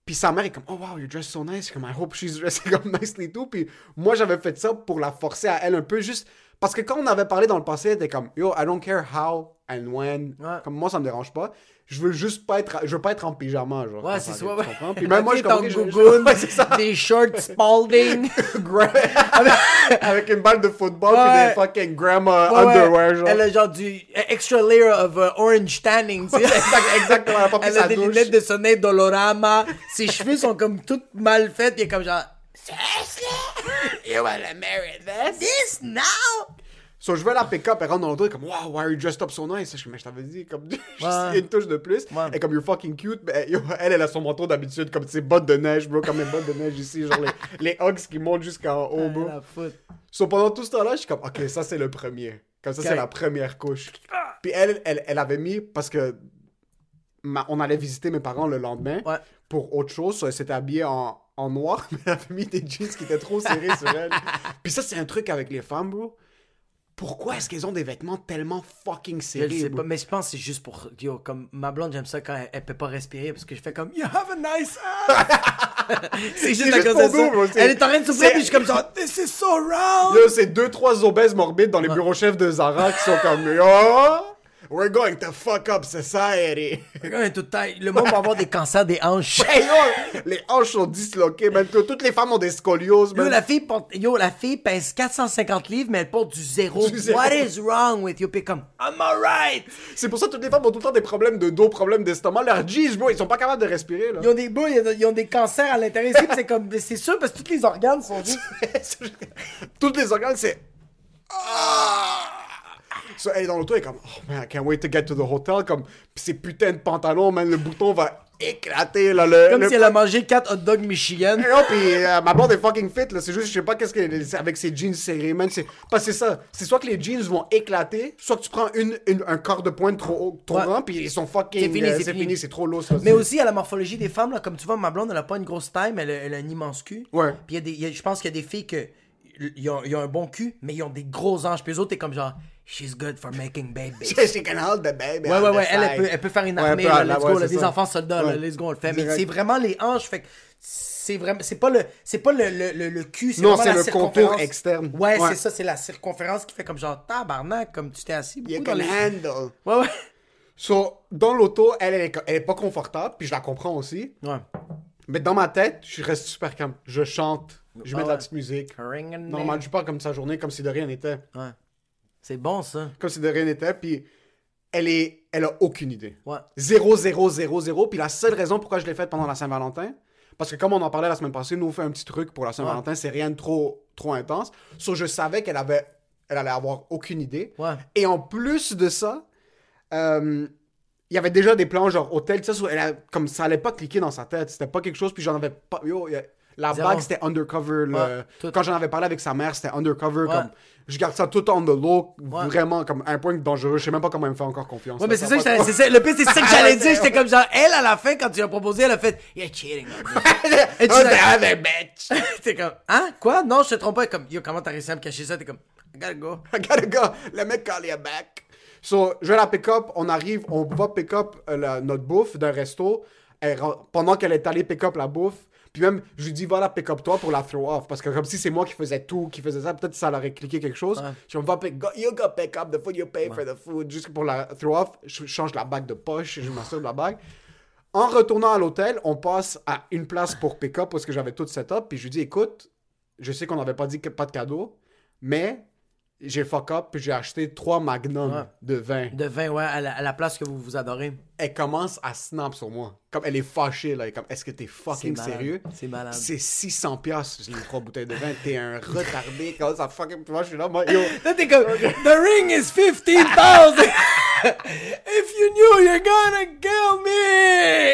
Puis sa mère est comme, oh wow, you're dressed so nice. Comme, I hope she's dressed comme nicely too. Puis moi, j'avais fait ça pour la forcer à elle un peu, juste. Parce que quand on avait parlé dans le passé, était comme, yo, I don't care how and when. Ouais. Comme moi, ça me dérange pas. Je veux juste pas être, je veux pas être en pyjama, genre. Ouais, c'est ça Ouais. Puis même moi, je T'es en comprends je- je- gougoune, ça. des shorts Spalding. Avec une balle de football Ouais. puis des fucking grandma underwear, genre. Elle a genre du extra layer of uh, orange tanning, tu sais. Exact- exactement, elle a Elle a des douche. lunettes de soleil Dolorama. Ses cheveux sont comme toutes mal faites. Elle est comme genre... Seriously? You wanna marry this? This now? So, je vais la pick up, elle rentre dans l'auto, comme, wow, why are you dressed up so nice? Je suis, mais je t'avais dit, comme, juste Ouais. une touche de plus. Ouais. Et comme, you're fucking cute. Mais, yo, elle, elle a son manteau d'habitude, comme ses bottes de neige, bro, comme les bottes de neige ici, genre les, les hugs qui montent jusqu'en haut, bro. La foot. So, pendant tout ce temps-là, je suis comme, ok, ça c'est le premier. Comme ça, c'est la première couche. Puis elle, elle, elle avait mis, parce que ma- on allait visiter mes parents le lendemain Ouais. pour autre chose. Elle s'était habillée en, en noir, mais elle avait mis des jeans qui étaient trop serrés sur elle. Puis ça, c'est un truc avec les femmes, bro. Pourquoi est-ce qu'elles ont des vêtements tellement fucking serrés, sais pas, mais je pense que c'est juste pour. Yo, comme ma blonde, j'aime ça quand elle, elle peut pas respirer parce que je fais comme You have a nice ass. c'est juste juste cause de Elle est en train de souffrir, puis je suis comme genre This is so round. Yo, c'est deux, trois obèses morbides dans les bureaux chefs de Zara qui sont comme, yo, we're going to fuck up society. Le monde va avoir des cancers des hanches. Hey, yo, les hanches sont disloquées, man. Toutes les femmes ont des scolioses, Yo la, fille porte, yo, la fille pèse 450 livres, mais elle porte du zéro. Du zéro. What is wrong with you? Puis comme, I'm alright. C'est pour ça que toutes les femmes ont tout le temps des problèmes de dos, problèmes d'estomac. Leurs jeans, bro, ils sont pas capables de respirer, là. Ils ont des ils ont, ils ont des cancers à l'intérieur ici, c'est comme, c'est sûr parce que tous les organes sont juste. Toutes les organes, c'est. Ah! So, elle est dans l'auto, elle est comme, oh man, I can't wait to get to the hotel. Comme, pis ces putains de pantalons, man, le bouton va éclater, là. Le, Comme le- si elle a mangé 4 hot dogs Michigan. Et non, pis euh, ma blonde est fucking fit, là. C'est juste, je sais pas qu'est-ce qu'elle c'est avec ses jeans serrés, man. C'est pas c'est ça. C'est soit que les jeans vont éclater, soit que tu prends une, une- un quart de pointe trop, haut- trop Ouais. grand, puis ils sont fucking. C'est fini, euh, c'est trop lourd, ça. Mais aussi à la morphologie des femmes, là, comme tu vois, ma blonde, elle a pas une grosse taille, mais elle a, elle a un immense cul. Ouais. Puis il y a des, il y a- je pense qu'il y a des filles que ils ont, ils ont un bon cul, mais ils ont des gros anges. Puis eux autres, t'es comme genre, she's good for making babies. She can hold the baby. Ouais, ouais, ouais, elle, elle peut, elle peut faire une Ouais, armée, là, là, let's ouais, go, là, des ça. enfants soldats, là, Ouais. let's go, on le fait. Mais c'est vraiment les hanches, fait que c'est vraiment, c'est pas le, c'est pas le, le, le, le cul, c'est Non, c'est le contour externe. Ouais, Ouais. c'est ça, c'est la circonférence qui fait comme genre tabarnak, comme tu t'es assis beaucoup You dans can les... handle. Ouais, ouais. So, dans l'auto, elle, elle, elle est pas confortable, puis je la comprends aussi. Ouais. Mais dans ma tête, je reste super calme. Je chante, je mets Ah de la ouais. petite musique. Normal, je pars comme sa journée, comme si de rien n'était. Ouais. C'est bon, ça. Comme si de rien n'était, puis elle est, elle a aucune idée. Ouais. 0, 0, 0, 0. Puis la seule raison pourquoi je l'ai faite pendant la Saint-Valentin, parce que comme on en parlait la semaine passée, nous on fait un petit truc pour la Saint-Valentin, c'est rien de trop, trop intense. So, je savais qu'elle avait, elle allait avoir aucune idée. Ouais. Et en plus de ça, euh, il y avait déjà des plans genre hôtel, ça, elle a- comme ça allait pas cliquer dans sa tête. C'était pas quelque chose, puis j'en avais pas. Yo, la Zéro. bague c'était undercover. le-. Quand j'en avais parlé avec sa mère, c'était undercover. Ouais. Comme, je garde ça tout the low, Ouais. vraiment comme un point dangereux. Je sais même pas comment elle me fait encore confiance. Ouais, mais c'est ça, que c'est ça, le pire, c'est ça que j'allais dire. J'étais comme genre, elle, à la fin, quand tu lui as proposé, elle a fait, you're cheating. me. Et tu Oh, l'as- the other bitch. T'es comme, hein? Quoi? Non, je te trompe pas. Comme, yo, comment t'as réussi à me cacher ça? T'es comme, I gotta go. I gotta go. Le mec call you back. So, je vais la pick up. On arrive, on va pick up euh, la- notre bouffe d'un resto. elle pendant qu'elle est allée pick up la bouffe, puis même, je lui dis, la pick up toi pour la throw off. Parce que comme si c'est moi qui faisais tout, qui faisais ça, peut-être ça l'aurait cliqué quelque chose. Ouais. Je me va pick, you go pick up the food, you pay for the food. Juste pour la throw off, je change la bague de poche, je m'assure de la bague. En retournant à l'hôtel, on passe à une place pour pick-up parce que j'avais tout set up. Puis je lui dis, écoute, je sais qu'on n'avait pas dit que pas de cadeau, mais j'ai fuck up puis j'ai acheté trois magnums Ouais. de vin. De vin, ouais, à la, à la place que vous vous adorez. Elle commence à snap sur moi. Comme elle est fâchée, là. Elle est comme, est-ce que t'es fucking sérieux? C'est malade. C'est 600 piastres, les trois bouteilles de vin. T'es un retardé. Comment ça fucking... Moi, je suis là, moi, yo... Là, t'es comme, the ring is 15,000! If you knew, you're gonna kill me!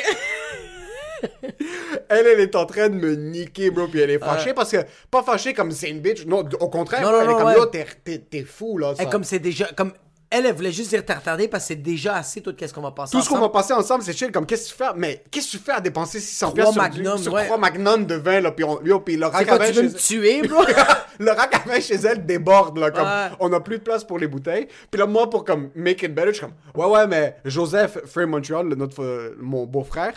Elle, elle est en train de me niquer, bro, puis elle est fâchée parce que, pas fâchée comme c'est une bitch, non, au contraire, Non, non, elle est comme, ouais. yo, t'es- fou, là. Ça. comme c'est déjà, comme, elle, elle voulait juste dire t'es retardé parce que c'est déjà assez tout qu'est-ce qu'on va passer Tout ce qu'on va ensemble. passer ensemble, c'est chill, comme, qu'est-ce que tu fais, mais qu'est-ce que tu fais à dépenser 600 Trois piastres sur, magnums, du- sur ouais. trois magnums de vin, là, puis on, yo, puis le C'est rack quoi, à vin tu veux me chez- tuer, bro? le rack à vin chez elle déborde, là, comme, Ouais. on a plus de place pour les bouteilles. Puis là, moi, pour, comme, make it better, je suis comme, ouais, ouais, mais Joseph, Free Montreal, notre, euh, mon beau-frère,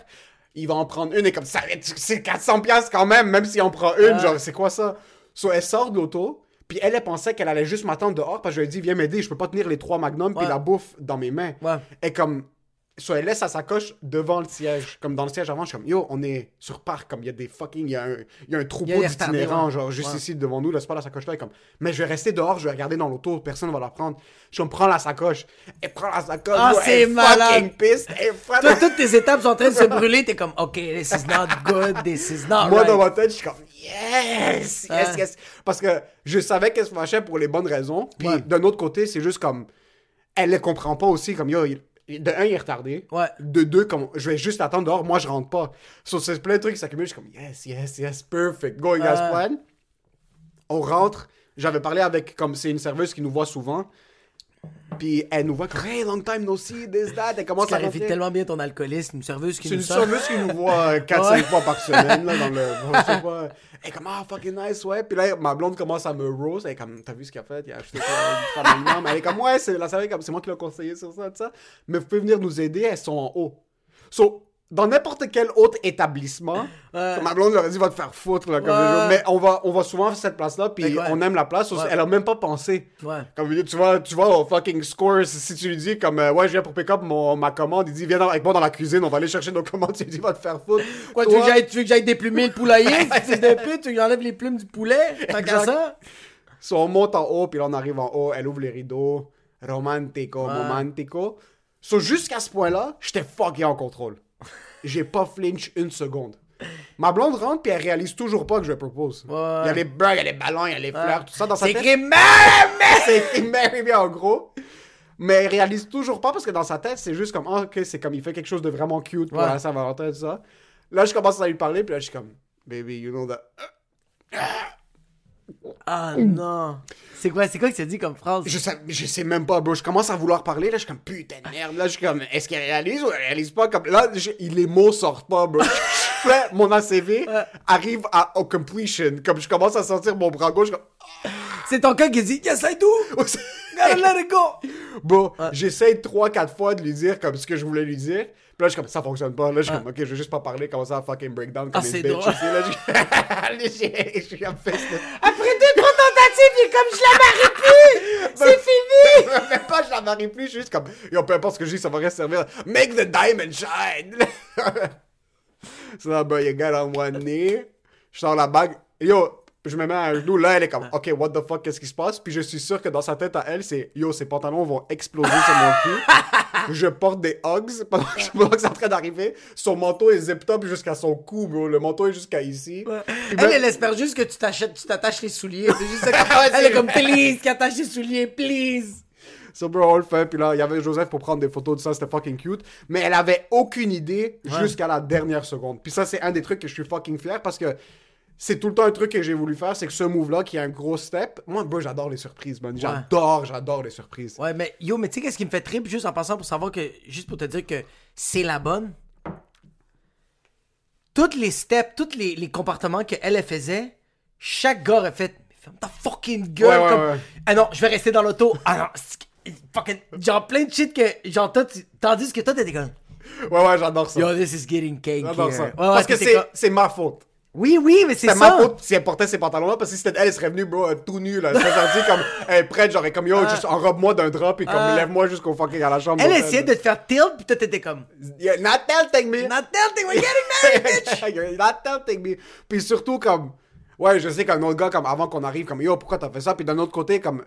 il va en prendre une, et comme, ça, c'est 400 piastres quand même, même si on prend une, genre, c'est quoi ça? So, elle sort de l'auto, puis elle, elle pensait qu'elle allait juste m'attendre dehors, parce que je lui ai dit, viens m'aider, je peux pas tenir les trois magnums, puis Ouais. la bouffe dans mes mains. Ouais. Et comme, soit elle laisse sa sacoche devant le siège. Comme dans le siège avant, je suis comme, yo, on est sur parc, comme il y a des fucking, il y a un, y a un troupeau d'itinérants, ouais. genre juste Ouais. ici devant nous, laisse pas la sacoche là. Et comme, mais je vais rester dehors, je vais regarder dans l'auto, personne va la prendre. Je me prends la sacoche. Elle prend la sacoche. Ah, yo, c'est malade. fucking piste. Fucking- Toi, toutes tes étapes sont en train de se brûler, t'es comme, ok, this is not good, this is not Moi, right. dans ma tête, je suis comme, yes, yes, yes. Parce que je savais qu'elle se fâchait pour les bonnes raisons. Puis Ouais. d'un autre côté, c'est juste comme, elle ne comprend pas aussi, comme, yo, il- de un, il est retardé. Ouais. De deux, comme, je vais juste attendre dehors, moi, je rentre pas. So, c'est plein de trucs qui s'accumulent. Je suis comme, yes, yes, yes, perfect. Going as Ouais. planned. On rentre. J'avais parlé avec, comme, c'est une serveuse qui nous voit souvent. Puis elle nous voit hey, long time no see, this, that. Elle Tu commence à clarifies rentrer. tellement bien ton alcoolisme, une serveuse qui C'est nous une sort. serveuse qui nous voit 4-5 Ouais. fois par semaine, là, dans le. Elle est comme, ah, fucking nice, ouais. Puis là, ma blonde commence à me rose. Elle est comme, t'as vu ce qu'il a fait? Il a acheté quoi? magnum. Elle est comme, ouais, c'est la serveuse, c'est moi qui l'ai conseillé sur ça, tout ça. Mais vous pouvez venir nous aider, elles sont en haut. So, dans n'importe quel autre établissement, Ouais. ma blonde leur a dit, va te faire foutre, là, comme Ouais. Mais on va, on va souvent à cette place-là, puis Fait que ouais. on aime la place. Elle a même pas pensé. Comme tu vas, tu vas au fucking scores, si tu lui dis comme euh, ouais je viens pour pick up mon, ma commande, il dit viens dans- avec moi dans la cuisine, on va aller chercher nos commandes, tu lui dis va te faire foutre. Quoi, tu Toi- veux, que j'aille- tu veux que j'aille déplumer le poulailler, fils de pute, tu que j'enlève les plumes du poulet? Exact. ça? So, on monte en haut, puis là on arrive en haut, elle ouvre les rideaux, romantico, romantico. So jusqu'à ce point-là, j'étais fucking en contrôle. J'ai pas flinch une seconde. Ma blonde rentre, puis elle réalise toujours pas que je propose. Ouais. Il y a les burgers, il y a les ballons, il y a les fleurs, tout ça dans sa C'est tête. écrit même! c'est écrit Mary bien en gros. Mais elle réalise toujours pas parce que dans sa tête, c'est juste comme, ah, ok, c'est comme il fait quelque chose de vraiment cute pour Ouais. la Saint-Valentin, tout ça. Là, je commence à lui parler, puis là, je suis comme, baby, you know that. Ah non. C'est quoi, c'est quoi que tu as dit comme phrase? Je sais, je sais même pas, bro. Je commence à vouloir parler, là, je suis comme, putain de merde. Là, je suis comme, est-ce qu'elle réalise ou elle réalise pas? Comme, là, je- les mots sortent pas, bro. Je fais, mon ACV arrive à au completion. Comme je commence à sentir mon bras gauche, je suis comme, C'est ton cœur qui dit Yes, I do! Gotta let it go! Bon, j'essaye 3-4 fois de lui dire comme ce que je voulais lui dire. Là, je suis comme ça fonctionne pas. Là, je suis comme, ok, je vais juste pas parler, commencer à fucking breakdown comme Ah, une c'est bitch drôle. ici. Là, je je suis comme Après deux, trois tentatives, il est comme je la marie plus! C'est fini! Même pas, je la marie plus, je suis juste comme, yo, peu importe ce que je dis, ça va rien servir. Make the diamond shine! so là, ben, il get on one knee. Je sors la bague. Yo, je me mets à un genou. Là, elle est comme, ok, what the fuck, qu'est-ce qui se passe? Puis je suis sûr que dans sa tête à elle, c'est, yo, ses pantalons vont exploser sur mon cul. je porte des hugs pendant que, c'est en train d'arriver. Son manteau est zip top jusqu'à son cou, bro. Le manteau est jusqu'à ici. Puis Elle, même- elle espère juste que tu t'achètes, tu t'attaches les souliers. C'est juste ça Ouais, elle est comme, please, qui attache les souliers, please! So, bro, on le fait. Puis là, il y avait Joseph pour prendre des photos de ça. C'était fucking cute. Mais elle avait aucune idée jusqu'à la dernière seconde. Puis ça, c'est un des trucs que je suis fucking fier parce que c'est tout le temps un truc que j'ai voulu faire. C'est que ce move-là, qui est un gros step. Moi, j'adore les surprises, man. J'adore, j'adore les surprises. Ouais, mais yo, mais tu sais, qu'est-ce qui me fait trip, juste en passant pour savoir que, juste pour te dire que c'est la bonne. Toutes les steps, tous les, les comportements qu'elle, elle faisait, chaque gars a fait, ferme ta fucking gueule. Ouais, ouais, comme, ouais. ah non, je vais rester dans l'auto. Ah non, fucking, genre plein de shit que, genre, toi, tu- tandis que toi, t'étais comme, Ouais, ouais, j'adore ça. Yo, this is getting cake J'adore ça. Parce que c'est c'est ma faute. Oui, oui, mais c'est ça. ma faute si elle portait ces pantalons-là, parce que si c'était elle, elle serait venue, bro, euh, tout nu, là. Elle serait sortie comme, elle est prête, genre, comme, yo, juste enrobe-moi d'un drap, puis comme, Ah. lève-moi jusqu'au fucking à la chambre. Elle essayait de te faire tilt, puis toi, t'étais comme... You're not tilting me. Not tilting, we're getting married, bitch! You're not tilting me. Puis surtout, comme, ouais, je sais qu'un autre gars, comme, avant qu'on arrive, comme, yo, pourquoi t'as fait ça? Puis d'un autre côté, comme,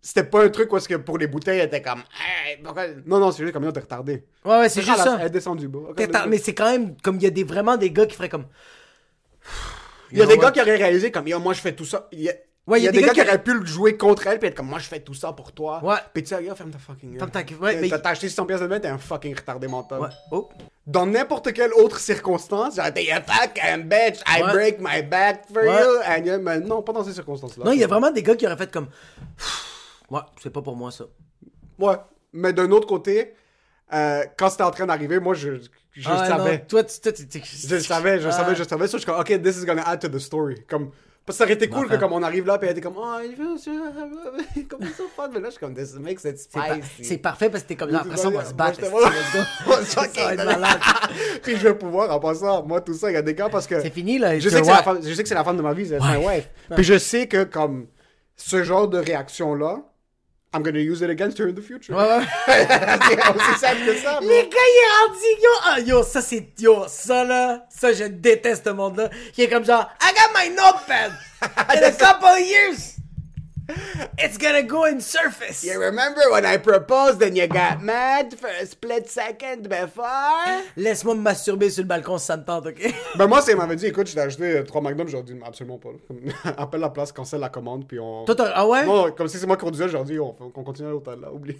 c'était pas un truc où est-ce que pour les bouteilles, elle était comme, hey? Non, non, c'est juste comme, yo, t'es retardé. Ouais, ouais, c'est juste Ah, ça. Elle est descendue, bro. Mais c'est quand même comme il y a des, vraiment des gars qui feraient comme. Il y a des gars qui auraient réalisé comme yo, moi je fais tout ça. Il y a, Ouais, il y a des gars qui auraient pu le jouer contre elle puis être comme moi je fais tout ça pour toi. Ouais. Puis tu sais, ferme ta fucking gueule. Ferme ta gueule. Ouais, T'as- mais- T'as acheté 600 pièces de vin, t'es un fucking retardé mental. Ouais. Oh. Dans n'importe quelle autre circonstance, j'aurais été you fucking bitch, I Ouais. break my back for Ouais. you. And you- mais non, pas dans ces circonstances-là. Non, il y a vraiment des gars qui auraient fait comme. Ouais, c'est pas pour moi ça. Ouais. Mais d'un autre côté, euh, quand c'était en train d'arriver, moi je, je Ah, savais. non, toi, tu. Toi, tu- tu- Je savais, je Ah. savais, je savais. Ça, je suis comme, ok, this is gonna add to the story. Comme, parce que ça aurait été cool que comme on arrive là, puis elle était comme, oh, il veut, comme it's so fun. Mais là, je suis comme, this makes it C'est par- spicy. C'est parfait parce que t'es comme là. Après ça, on va se battre. puis je vais pouvoir, en passant, moi, tout ça, il y a des gars parce que. C'est fini là. Je sais, que c'est la femme, je sais que c'est la femme de ma vie, c'est ma wife. Puis je sais que, comme, ce genre de réaction-là, I'm gonna use it against her in the future. Ouais, ouais. c'est aussi simple que ça, bro. Les gars, il est rendu, yo, ah, yo, ça c'est, yo, ça là, ça je déteste ce monde-là, qui est comme genre, I got my notepad, in a couple of years, it's gonna go in surface. You remember when I proposed and you got mad for a split second before? Laisse-moi me masturber sur le balcon si ça me tente, ok? Ben moi, elle m'avait dit, écoute, je t'ai acheté 3 Magnum, j'aurais dit absolument pas. Appelle la place, cancelle la commande, puis on... Toi, ah ouais? Non, comme si c'est moi qui conduisais, j'aurais dit, on, qu'on continue à l'hôtel, là, oublie.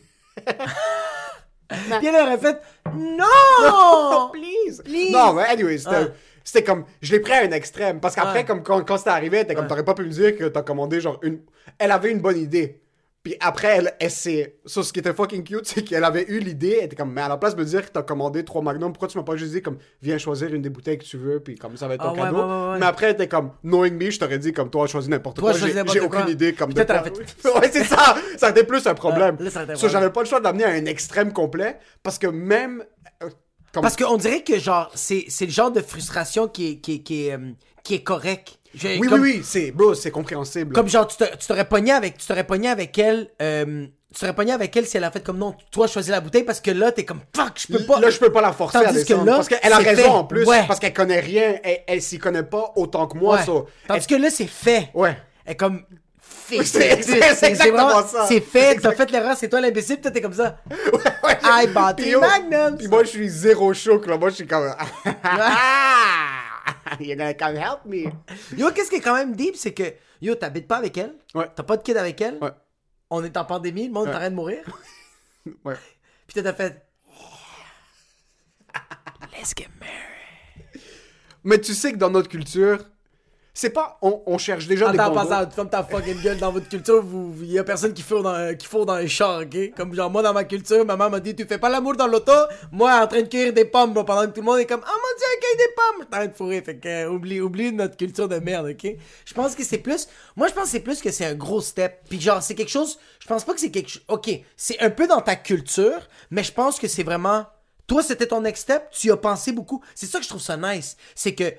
Puis elle aurait fait, non! please! Please. Non, mais anyway, c'était... Ah. C'était comme, je l'ai pris à un extrême, parce qu'après, Ouais. comme quand, quand c'était arrivé, t'es comme, Ouais. t'aurais pas pu me dire que t'as commandé genre une... Elle avait une bonne idée. Puis après, elle, elle s'est... Ça, ce qui était fucking cute, c'est qu'elle avait eu l'idée, elle était comme, mais à la place de me dire que t'as commandé trois Magnum, pourquoi tu m'as pas juste dit, comme, viens choisir une des bouteilles que tu veux, puis comme ça va être ton ouais, cadeau. ouais, ouais, ouais. Mais après, elle était comme, knowing me, je t'aurais dit, comme, toi, choisis n'importe quoi, j'ai quoi. aucune idée, comme, de quoi. ouais, c'est ça! Ça a été plus un problème. Aurait un So, j'avais pas le choix d'amener à un extrême complet, parce que même... comme- Parce qu'on dirait que genre, c'est, c'est le genre de frustration qui est, qui est, qui est, euh, qui est correct. Je- Oui, comme- oui, oui, c'est, bro, c'est compréhensible. Comme genre, tu te- tu t'aurais pogné avec, tu t'aurais pogné avec elle, euh, tu t'aurais pogné avec elle si elle a fait comme non, toi choisis la bouteille parce que là, t'es comme fuck, je peux pas. Là, je peux pas la forcer à Tandis que descendre. là, parce qu'elle a raison fait. en plus. Ouais. Parce qu'elle connaît rien. Elle, elle s'y connaît pas autant que moi. Ouais. so, Tandis elle- que là, c'est fait. Ouais. Elle comme. c'est- exactement ça. C'est fait, t'as fait l'erreur, c'est toi l'imbécile, toi t'es comme ça. Ouais, I bought yo, magnums. Puis moi, je suis zéro choc, là. Moi, je suis comme. You're gonna come help me. Yo, qu'est-ce qui est quand même deep, c'est que yo, t'habites pas avec elle, Ouais. t'as pas de kid avec elle, Ouais. on est en pandémie, le monde train de mourir, Ouais. puis t'as fait. Let's get married. Mais tu sais que dans notre culture, c'est pas. On, on cherche déjà des Attends, ça, tu fermes ta fucking gueule dans votre culture, vous, y a personne qui fourre dans, qui fourre dans un char, ok? Comme genre, moi dans ma culture, ma maman m'a dit, tu fais pas l'amour dans l'auto, moi en train de cueillir des pommes, bro, pendant que tout le monde est comme, oh mon dieu, elle cueille des pommes! T'es en train de fourrer, fait que, euh, oublie, oublie notre culture de merde, ok? Je pense que c'est plus, moi je pense que c'est plus que c'est un gros step, puis genre, c'est quelque chose, je pense pas que c'est quelque chose, ok, c'est un peu dans ta culture, mais je pense que c'est vraiment, toi c'était ton next step, tu y as pensé beaucoup, c'est ça que je trouve ça nice, c'est que,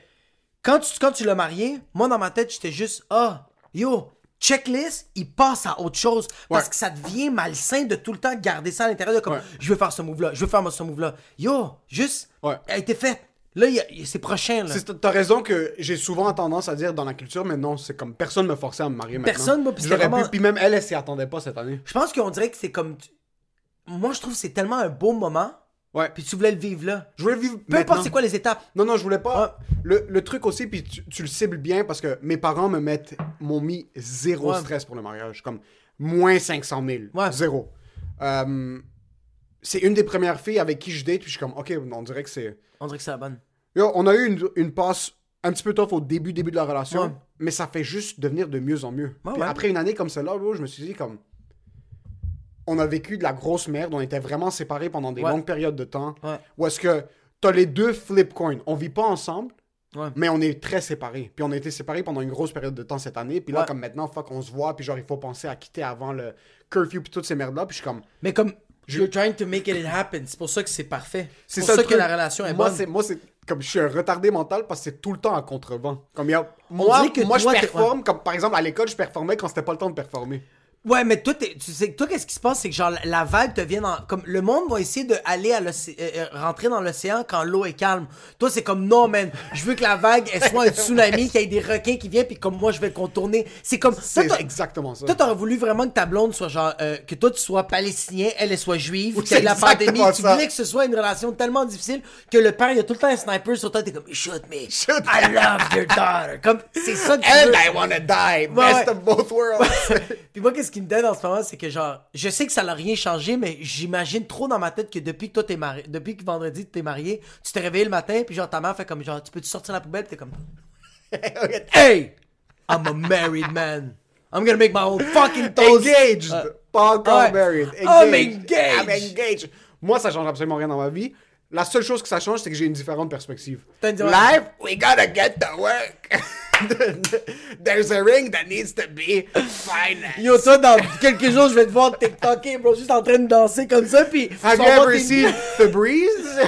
quand tu, quand tu l'as marié, moi dans ma tête, j'étais juste, ah, yo, checklist, il passe à autre chose. Parce Ouais. que ça devient malsain de tout le temps garder ça à l'intérieur de comme, Ouais. je veux faire ce move-là, je veux faire ce move-là. Yo, juste, Ouais. elle a été faite. Là, c'est prochain, T'as raison que j'ai souvent tendance à dire dans la culture, mais non, c'est comme personne me forçait à me marier maintenant. Personne, moi, vraiment- pu, puis même elle, elle s'y attendait pas cette année. Je pense qu'on dirait que c'est comme. Moi, je trouve que c'est tellement un beau moment, Ouais. puis tu voulais le vivre là. Je voulais vivre Peu importe c'est quoi les étapes. Non, non, je voulais pas. Le, le truc aussi, puis tu, tu le cibles bien parce que mes parents me mettent, m'ont mis zéro Ouais. stress pour le mariage. Comme moins 500 000. Ouais. Zéro. Euh, c'est une des premières filles avec qui je date, puis je suis comme, ok, on dirait que c'est. On dirait que c'est la bonne. Yo, on a eu une, une passe un petit peu tough au début, début de la relation, Ouais. mais ça fait juste devenir de mieux en mieux. Ouais, Puis ouais. après une année comme celle-là, je me suis dit, comme. On a vécu de la grosse merde, on était vraiment séparés pendant des Ouais. longues périodes de temps. Ouais. Ou est-ce que t'as les deux flip coins On vit pas ensemble, Ouais. mais on est très séparés. Puis on a été séparés pendant une grosse période de temps cette année. Puis là, comme maintenant, fuck, on se voit. Puis genre, il faut penser à quitter avant le curfew. Puis toutes ces merdes-là. Puis je suis comme. Mais comme. You're trying to make it happen. C'est pour ça que c'est parfait. C'est pour ça, que la relation est moi, bonne. c'est moi c'est comme je suis un retardé mental parce que c'est tout le temps à contrevent. Comme il y a moi, que moi je performe comme par exemple à l'école, je performais quand c'était pas le temps de performer. Ouais, mais toi, tu sais, toi, qu'est-ce qui se passe, c'est que genre la- vague te vient dans, comme le monde va essayer de aller à l'océ- euh, euh, rentrer dans l'océan quand l'eau est calme. Toi, c'est comme non, man, je veux que la vague elle soit un tsunami, qu'il y ait des requins qui viennent, puis comme moi, je vais le contourner. C'est comme, C'est exactement ça. toi, t'aurais voulu vraiment que ta blonde soit genre, euh, que toi tu sois palestinien, elle elle soit juive, Oui, qu'il y ait c'est la pandémie. exactement Tu ça. voulais que ce soit une relation tellement difficile que le père il a tout le temps un sniper sur toi, t'es comme shoot me, Shoot I love your daughter. Comme c'est ça que tu And veux. I wanna die, Ouais, best ouais. of both worlds. Puis moi, qu'est-ce qui me donne en ce moment, c'est que genre, je sais que ça n'a rien changé, mais j'imagine trop dans ma tête que depuis que toi t'es marié, depuis que vendredi t'es marié, tu t'es réveillé le matin, puis genre ta mère fait comme genre, tu peux-tu sortir la poubelle, t'es comme, hey, I'm a married man, I'm gonna make my own fucking toast. engaged, Euh, pas encore married. I'm engaged. I'm engaged. Moi, ça change absolument rien dans ma vie. La seule chose que ça change, c'est que j'ai une différente perspective. Life, we gotta get to work. There's a ring that needs to be financed. Yo, toi, dans quelques jours, je vais te voir TikToker, bro, juste en train de danser comme ça, puis Have you ever seen The Breeze?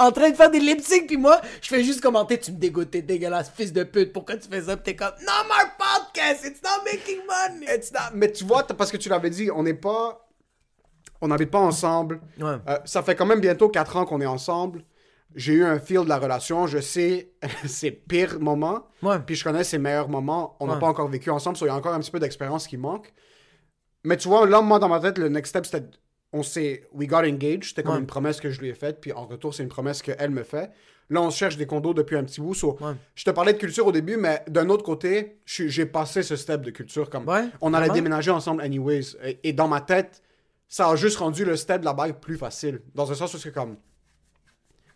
en train de faire des lip sync, puis moi, je fais juste commenter, tu me dégoûtes, t'es dégueulasse, fils de pute, pourquoi tu fais ça, t'es comme, no more podcast, it's not making money. It's not- Mais tu vois, parce que tu l'avais dit, on n'est pas. On n'habite pas ensemble. Ouais. Euh, ça fait quand même bientôt 4 ans qu'on est ensemble. J'ai eu un feel de la relation. Je sais ses pires moments. Ouais. Puis je connais ses meilleurs moments. On n'a Ouais. pas encore vécu ensemble. so Il y a encore un petit peu d'expérience qui manque. Mais tu vois, là, moi, dans ma tête, le next step, c'était. On s'est. We got engaged. C'était comme une promesse que je lui ai faite. Puis en retour, c'est une promesse qu'elle me fait. Là, on cherche des condos depuis un petit bout. so, Ouais. Je te parlais de culture au début, mais d'un autre côté, j'ai passé ce step de culture. Comme Ouais, on allait vraiment? déménager ensemble anyways. Et, et dans ma tête, ça a juste rendu le step de la bague plus facile. Dans un sens où c'est comme.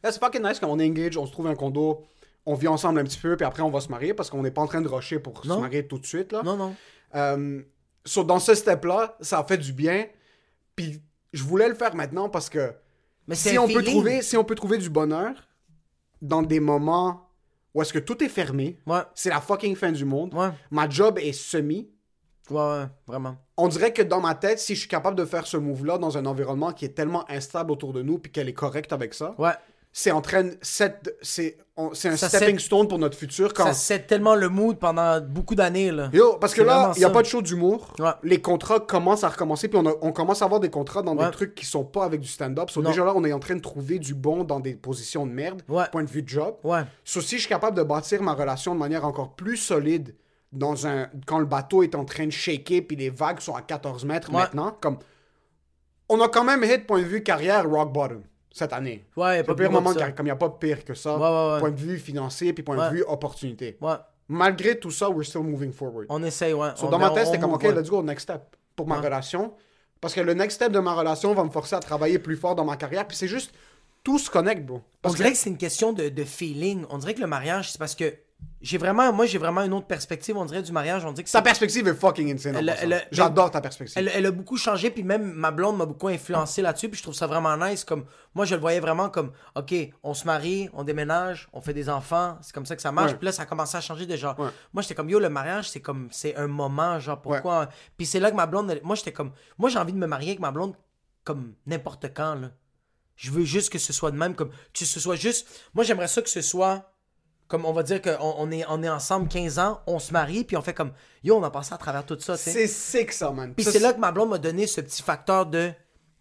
Là, c'est fucking nice quand on est engaged, on se trouve un condo, on vit ensemble un petit peu, puis après on va se marier parce qu'on n'est pas en train de rusher pour Non. se marier tout de suite. Là. Non, non. Euh, so, dans ce step-là, ça a fait du bien. Puis je voulais le faire maintenant parce que Mais c'est si on, peut trouver, si on peut trouver du bonheur dans des moments où est-ce que tout est fermé, Ouais, c'est la fucking fin du monde. ouais, Ma job est semi. Ouais, ouais, vraiment. On dirait que dans ma tête, si je suis capable de faire ce move-là dans un environnement qui est tellement instable autour de nous puis qu'elle est correcte avec ça, Ouais. c'est en train c'est c'est on- c'est un Ça stepping set- stone pour notre futur quand Ça set tellement le mood pendant beaucoup d'années, là. Yo, parce que là, il n'y a pas de show d'humour. Ouais. Les contrats commencent à recommencer, puis on, a- on commence à avoir des contrats dans Ouais. des trucs qui sont pas avec du stand-up. So déjà là, on est en train de trouver du bon dans des positions de merde, Ouais. point de vue de job. Ouais. So, si je suis capable de bâtir ma relation de manière encore plus solide dans un quand le bateau est en train de shaker puis les vagues sont à 14 mètres Ouais. maintenant, comme on a quand même hit point de vue carrière rock bottom cette année. Ouais, y a pas pire moment car- comme il n'y a pas pire que ça. Ouais. Point de vue financier puis point de vue opportunité. Ouais. Malgré tout ça, we're still moving forward. On essaye, ouais. So, On- dans ma tête, c'était comme, OK, let's go, next step pour ma relation. Parce que le next step de ma relation va me forcer à travailler plus fort dans ma carrière. Puis c'est juste, tout se connecte, bro. On dirait que que c'est une question de, de feeling. On dirait que le mariage, c'est parce que j'ai vraiment, moi, j'ai vraiment une autre perspective. On dirait du mariage. On que ta perspective est fucking insane. Elle- elle- J'adore ta perspective. Elle, elle a beaucoup changé, puis même ma blonde m'a beaucoup influencé là-dessus, puis je trouve ça vraiment nice. Comme moi, je le voyais vraiment comme, ok, on se marie, on déménage, on fait des enfants, c'est comme ça que ça marche. Ouais. Puis là, ça a commencé à changer de genre. Ouais. Moi, j'étais comme yo, le mariage, c'est comme, c'est un moment, genre pourquoi? Puis c'est là que ma blonde, moi, j'étais comme, moi, j'ai envie de me marier avec ma blonde comme n'importe quand là. Je veux juste que ce soit de même, comme que ce soit juste. Moi, j'aimerais ça que ce soit comme on va dire qu'on on est, on est ensemble 15 ans, on se marie, puis on fait comme yo, on a passé à travers tout ça. C'est sick, ça, man. Puis c'est là que ma blonde m'a donné ce petit facteur de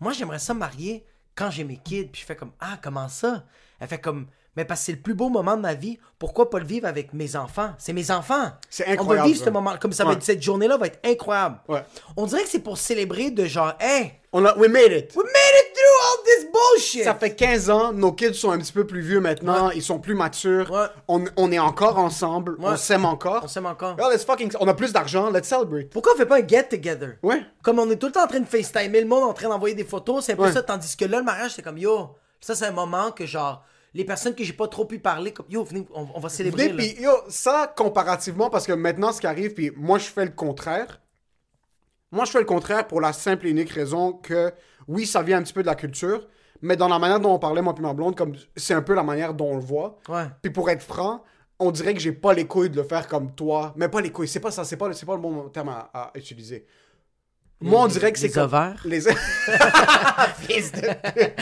moi j'aimerais ça me marier quand j'ai mes kids puis je fais comme ah comment ça? Elle fait comme mais parce que c'est le plus beau moment de ma vie pourquoi pas le vivre avec mes enfants? C'est mes enfants C'est on va incroyable, vivre ça. ce moment comme ça va Ouais. être cette journée là va être incroyable Ouais. on dirait que c'est pour célébrer de genre hey On a, we made it. we made it through all this bullshit Ça fait 15 ans, nos kids sont un petit peu plus vieux maintenant, ils sont plus matures. Ouais. On, on est encore ensemble, on s'aime encore. on s'aime encore let's fucking... On a plus d'argent, let's celebrate. pourquoi on fait pas un get together? Ouais. Comme on est tout le temps en train de FaceTimer le monde, en train d'envoyer des photos, c'est un peu ça. Tandis que là, le mariage, c'est comme yo, ça c'est un moment que genre, les personnes que j'ai pas trop pu parler, comme yo, venez, on, on va célébrer. Venez, yo, ça, comparativement, parce que maintenant, ce qui arrive, puis moi, je fais le contraire. Moi, je fais le contraire pour la simple et unique raison que, oui, ça vient un petit peu de la culture, mais dans la manière dont on parlait, moi puis ma blonde, comme c'est un peu la manière dont on le voit. Ouais. Puis pour être franc, on dirait que j'ai pas les couilles de le faire comme toi. Mais pas les couilles, c'est pas ça, c'est pas, pas le bon terme à, à utiliser. Moi, on dirait que c'est Les comme... ovaires. Les... Fils de pute.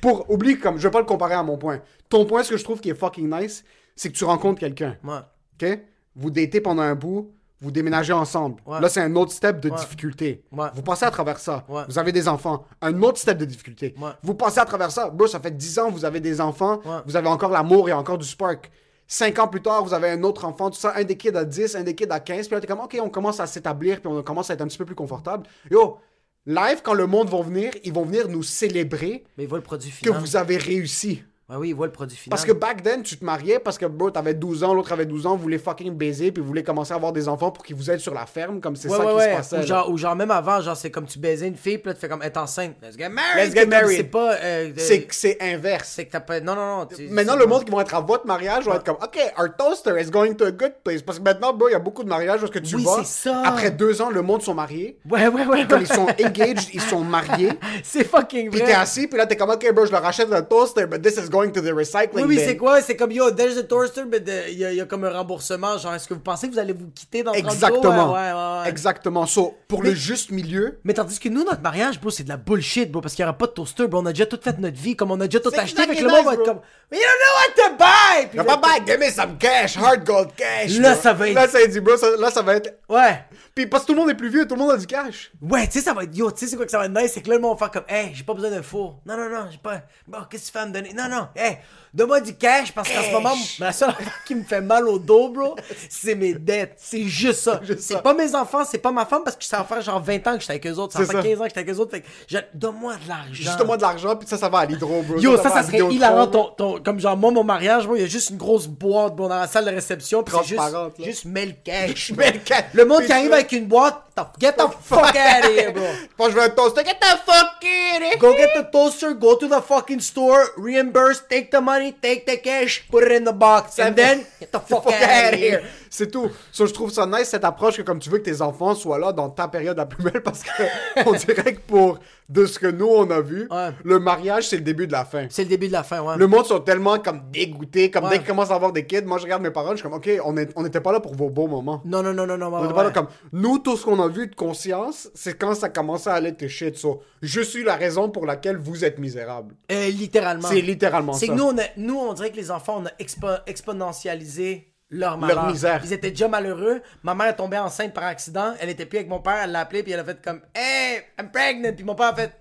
Pour, oublie, comme, je vais pas le comparer à mon point. Ton point, ce que je trouve qui est fucking nice, c'est que tu rencontres quelqu'un. Ouais. OK? Vous datez pendant un bout, vous déménagez ensemble. Ouais. Là, c'est un autre step de Ouais. difficulté. Vous passez à travers ça. Vous avez des enfants. Un autre step de difficulté. Vous passez à travers ça. Bro, ça fait 10 ans, vous avez des enfants. Vous avez encore l'amour et encore du spark. 5 ans plus tard, vous avez un autre enfant, tout ça. Un des kids à 10, un des kids à 15. Puis là, t'es comme, OK, on commence à s'établir, puis on commence à être un petit peu plus confortable. Yo, live, quand le monde va venir, ils vont venir nous célébrer Mais le produit que final. vous avez réussi. Ouais, oui, il voit le produit final. Parce que back then, tu te mariais parce que, bro, t'avais 12 ans, l'autre avait 12 ans, vous voulez fucking baiser, puis vous voulez commencer à avoir des enfants pour qu'ils vous aident sur la ferme, comme c'est Ouais, ça ouais, qui se passait. Ou genre, ou genre, même avant, genre, c'est comme tu baisais une fille, puis là, tu fais comme, est enceinte. Let's get married. Let's get married. C'est pas. euh, C'est euh, c'est inverse. C'est que t'as pas. Non, non, non. tu- Maintenant, c'est- le monde qui vont être à votre mariage va être comme, OK, our toaster is going to a good place. Parce que maintenant, bro, il y a beaucoup de mariages où que tu Oui, vas. c'est ça. Après deux ans, le monde sont mariés. Ouais, ouais, ouais. Comme ils sont engaged, ils sont mariés. C'est fucking Puis vrai. t'es assis, puis là, t'es comme, OK, bro, je leur achète un toaster, but this is going to the recycling Oui, oui, c'est quoi? C'est comme, yo, there's a toaster, mais il y, a- il y a comme un remboursement. Genre, est-ce que vous pensez que vous allez vous quitter dans 30 jours? Exactement. Ouais, ouais, ouais, ouais. Exactement. So, pour Mais- le juste milieu, Mais tandis que nous, notre mariage, bro, c'est de la bullshit, bro, parce qu'il y aura pas de toaster, bro. On a déjà tout fait notre vie, comme on a déjà tout acheté. Fait que le monde va être comme, mais you don't know what to buy! Puis là- pas back, give me some cash, hard gold cash. Là, bro. ça va être- Là, ça dit, bro, ça- là, ça va être. Ouais. Puis parce que tout le monde est plus vieux, tout le monde a du cash. Ouais, tu sais, ça va être yo, tu sais, c'est quoi que ça va être nice, c'est que là, le monde va faire comme, hey, j'ai pas besoin d'un four. Non, non, non, j'ai pas. Bon, qu'est-ce que tu fais à me donner? Non, non, hey, donne-moi du cash parce qu'en ce moment, la seule affaire qui me fait mal au dos, bro, c'est mes dettes. C'est juste ça. C'est pas mes enfants, c'est pas ma femme parce que ça va faire genre 20 ans que j'étais avec eux autres, ça va C'est faire ça. 15 ans que j'étais avec eux autres, fait que, je- donne-moi de l'argent. Juste moi de l'argent, puis ça, ça va à l'hydro, bro. Yo, ça, ça serait hilarant. bro. Ton, ton- comme genre, moi, mon mariage, bro, il y a juste une grosse boîte, bro, dans la salle de réception. Puis c'est juste, là. juste mets le cash. Mets le cash. Le monde qui arrive avec une boîte, get the fuck out of here, bro. Je veux un toaster. Get the fuck in here. Go get the toaster, go to the fucking store, reimburse, take the money, take the cash, put it in the box, and then get the fuck, Fuck out outta of here. C'est tout. So, je trouve ça nice cette approche que comme tu veux que tes enfants soient là dans ta période la plus belle parce que on dirait que pour de ce que nous on a vu, Ouais. le mariage c'est le début de la fin. C'est le début de la fin, ouais. Le monde sont tellement comme dégoûtés, comme Ouais. dès qu'ils commencent à avoir des kids, moi je regarde mes parents, je suis comme ok, on est- on n'était pas là pour vos beaux moments. Non, non, non, non, non, On était ouais, pas là comme nous tout ce qu'on a vu de conscience, c'est quand ça commençait à aller te shit. So, je suis la raison pour laquelle vous êtes misérable. Euh, littéralement. C'est littéralement C'est ça. que nous on, a- nous, on dirait que les enfants, on a expo- exponentialisé leur malheur. misère. Ils étaient déjà malheureux. Ma mère est tombée enceinte par accident. Elle était plus avec mon père. Elle l'a appelé, puis elle a fait comme Hey, I'm pregnant. Puis mon père a fait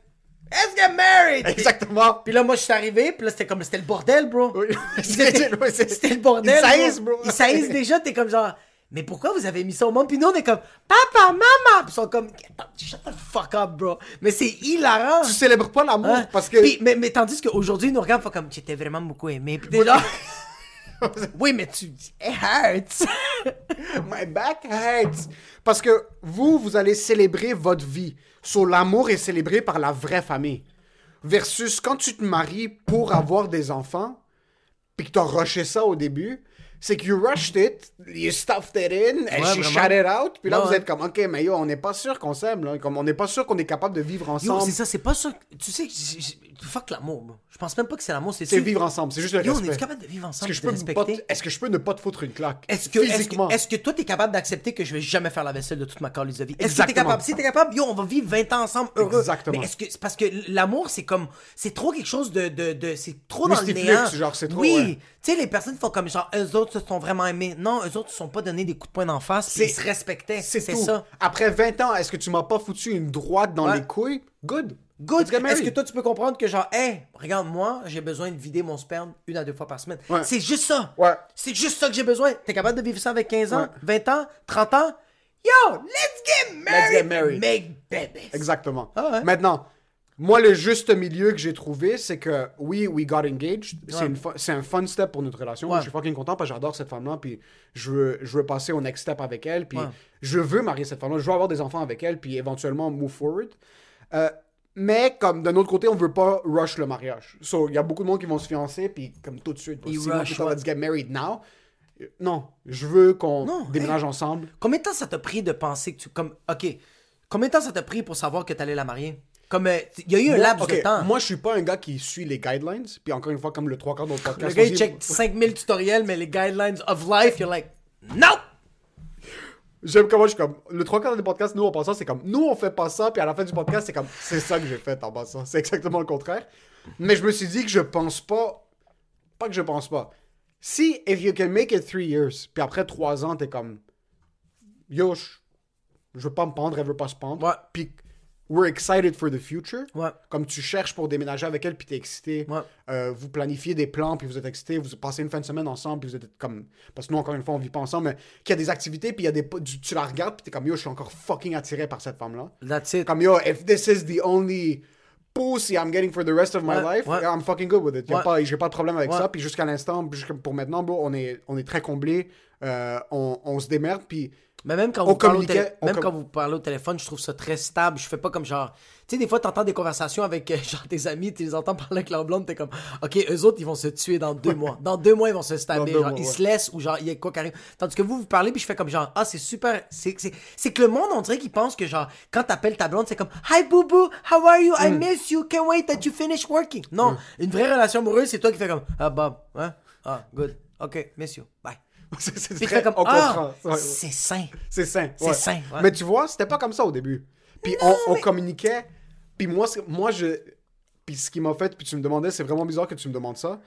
Let's get married. Exactement. Puis là, moi, je suis arrivé, puis là, c'était comme, c'était le bordel, bro. Oui. C'était le bordel. Ils saillissent, bro. Ils saillissent déjà, t'es comme genre, mais pourquoi vous avez mis ça au monde? Puis nous, on est comme, papa, maman! Puis ils sont comme, shut the fuck up, bro. Mais c'est hilarant. Tu célèbres pas l'amour Hein? parce que Puis, mais, mais tandis qu'aujourd'hui, ils nous regardent, font comme, tu t'es vraiment beaucoup aimé. Puis genre, oui, mais tu, it hurts. My back hurts. Parce que vous, vous allez célébrer votre vie. So, l'amour est célébré par la vraie famille. Versus quand tu te maries pour avoir des enfants, puis que t'as rushé ça au début, c'est que you rushed it, you stuffed it in, and Ouais, she shut it out, puis là Ouais, vous êtes comme, ok, mais yo, on n'est pas sûr qu'on s'aime, là. Comme on n'est pas sûr qu'on est capable de vivre ensemble. c'est ça, c'est pas sûr. Tu sais, j- j- fuck l'amour. Je pense même pas que c'est l'amour, c'est C'est vivre ensemble, c'est juste le Yo, on respect. est capable de vivre Est-ce ensemble, que, est-ce que je peux ne pas te foutre une claque? Est-ce que, est-ce que, Physiquement. est-ce que toi, t'es capable d'accepter que je vais jamais faire la vaisselle de toute ma carrière de vie? Est-ce que t'es capable? Si t'es capable, yo, on va vivre 20 ans ensemble heureux. Exactement. Mais est-ce que, parce que l'amour, c'est comme, c'est trop quelque chose de, de, de c'est trop dans le néant. genre, c'est trop, Oui. ouais. Tu sais, les personnes font comme genre, eux autres se sont vraiment aimés. Non, eux autres se sont pas donné des coups de poing d'en face, ils se respectaient. C'est ça. Après 20 ans, est-ce que tu m'as pas foutu une droite dans Ouais. les couilles? Good. Good. Let's. Est-ce que toi, tu peux comprendre que genre, hey, regarde, moi, j'ai besoin de vider mon sperme une à deux fois par semaine. Ouais. C'est juste ça. Ouais. C'est juste ça que j'ai besoin. T'es capable de vivre ça avec 15 ans, Ouais. 20 ans, 30 ans? Yo, let's get married. get married. Make babies. Exactement. Ah. Maintenant, moi, le juste milieu que j'ai trouvé, c'est que oui, we got engaged. C'est Ouais. une fu- C'est un fun step pour notre relation. Ouais. Je suis fucking content parce que j'adore cette femme-là. Puis je veux, je veux passer au next step avec elle. Puis Ouais. je veux marier cette femme-là. Je veux avoir des enfants avec elle. Puis éventuellement move forward. Euh, mais comme d'un autre côté, on veut pas rush le mariage. So, il y a beaucoup de monde qui vont se fiancer. Puis comme tout de suite, Ils mois rush, let's get married now. Euh, Non, je veux qu'on Non, déménage ensemble. Combien de temps ça t'a pris de penser que tu. Comme, ok. Combien de temps ça t'a pris pour savoir que t'allais la marier? Comme, euh, il y a eu un laps ok, de temps. Moi, je suis pas un gars qui suit les guidelines. Puis encore une fois, comme le trois quarts de notre le podcast. gars, il check 5000 tutoriels, mais les guidelines of life, you're like, no! J'aime comment je suis comme. Le trois quarts des podcasts, nous, en passant, c'est comme. Nous, on fait pas ça, puis à la fin du podcast, c'est comme. C'est ça que j'ai fait en passant. C'est exactement le contraire. Mais je me suis dit que je pense pas. Pas que je pense pas. Si, if you can make it three years, puis après trois ans, t'es comme. Yo, je, je veux pas me pendre, elle veut pas se pendre. Ouais. Puis we're excited for the future. Ouais. Comme tu cherches pour déménager avec elle, puis t'es excité. Ouais. Euh, vous planifiez des plans, puis vous êtes excité. Vous passez une fin de semaine ensemble, puis vous êtes comme. Parce que nous, encore une fois, on vit pas ensemble, mais qu'il y a des activités, puis il y a des. Tu, tu la regardes, puis t'es comme yo, je suis encore fucking attiré par cette femme-là. That's it. Comme yo, if this is the only pussy I'm getting for the rest of my Ouais, life, ouais. I'm fucking good with it. Ouais. pas, j'ai pas de problème avec ça. Puis jusqu'à l'instant, jusqu'à- pour maintenant, bro, on est, on est très comblés. Euh, on, on se démerde, puis. Mais même quand, On vous parlez au on même quand vous parlez au téléphone, je trouve ça très stable. Je fais pas comme genre. Tu sais, des fois, t'entends des conversations avec euh, genre tes amis, tu les entends parler avec leur blonde, t'es comme, OK, eux autres, ils vont se tuer dans deux mois. Dans deux mois, ils vont se stabber. Genre, mois, ils ouais. se laissent ou genre, il y a quoi qui arrive. Tandis que vous, vous parlez, puis je fais comme genre, ah, c'est super. C'est que le monde, on dirait qu'il pense que genre, quand t'appelles ta blonde, c'est comme, Hi, boo boo, how are you? I Mm. miss you. Can't wait that you finish working. Non, une vraie relation amoureuse, c'est toi qui fais comme, ah, Bob, hein? Ah, good. OK, miss you. Bye. c'est- c'est Puis tu très- fais comme, on ah, comprend. Ouais, ouais. c'est sain. C'est sain. C'est ouais. sain. Mais tu vois, c'était pas comme ça au début. Puis on, on communiquait. Puis moi, moi je. Puis ce qui m'a fait, puis tu me demandais, c'est vraiment bizarre que tu me demandes ça.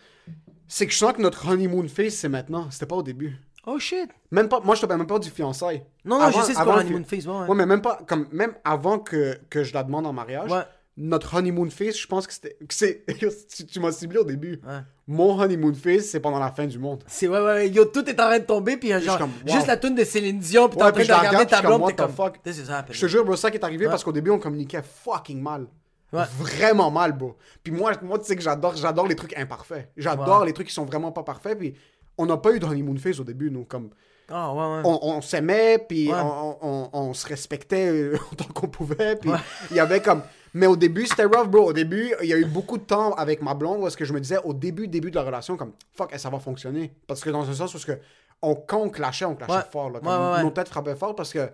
C'est que je sens que notre honeymoon phase, c'est maintenant. C'était pas au début. Oh shit. Même pas, moi, je te parle même pas du fiançailles. Non, non, je sais ce qu'on honeymoon phase, ouais, ouais. Ouais, mais même pas, comme, même avant que, que je la demande en mariage, Ouais. Notre honeymoon phase, je pense que c'était. tu tu m'as ciblé au début. Ouais. Mon honeymoon phase, c'est pendant la fin du monde. C'est ouais, ouais, ouais, yo, tout est en train de tomber, puis genre, comme, wow. juste la tune de Céline Dion, puis t'es en train de regarder regarde, ta blonde, t'es comme, fuck? this is happening. Je te jure, bro, ça qui est arrivé parce qu'au début, on communiquait fucking mal. Vraiment mal, bro. Puis moi, moi tu sais que j'adore, j'adore les trucs imparfaits. J'adore les trucs qui sont vraiment pas parfaits. Puis on n'a pas eu de honeymoon phase au début, nous. Comme, Ah, ouais, ouais. on, on s'aimait, puis Ouais. on, on- on se respectait euh, autant qu'on pouvait. Puis il y avait comme. Mais au début, c'était rough, bro. Au début, il y a eu beaucoup de temps avec ma blonde où est-ce que je me disais, au début, début de la relation, comme, fuck, ça va fonctionner? Parce que dans un sens où que on, quand on clashait, on clashait Ouais. fort. Là, comme Ouais, ouais. Nos têtes frappaient fort parce que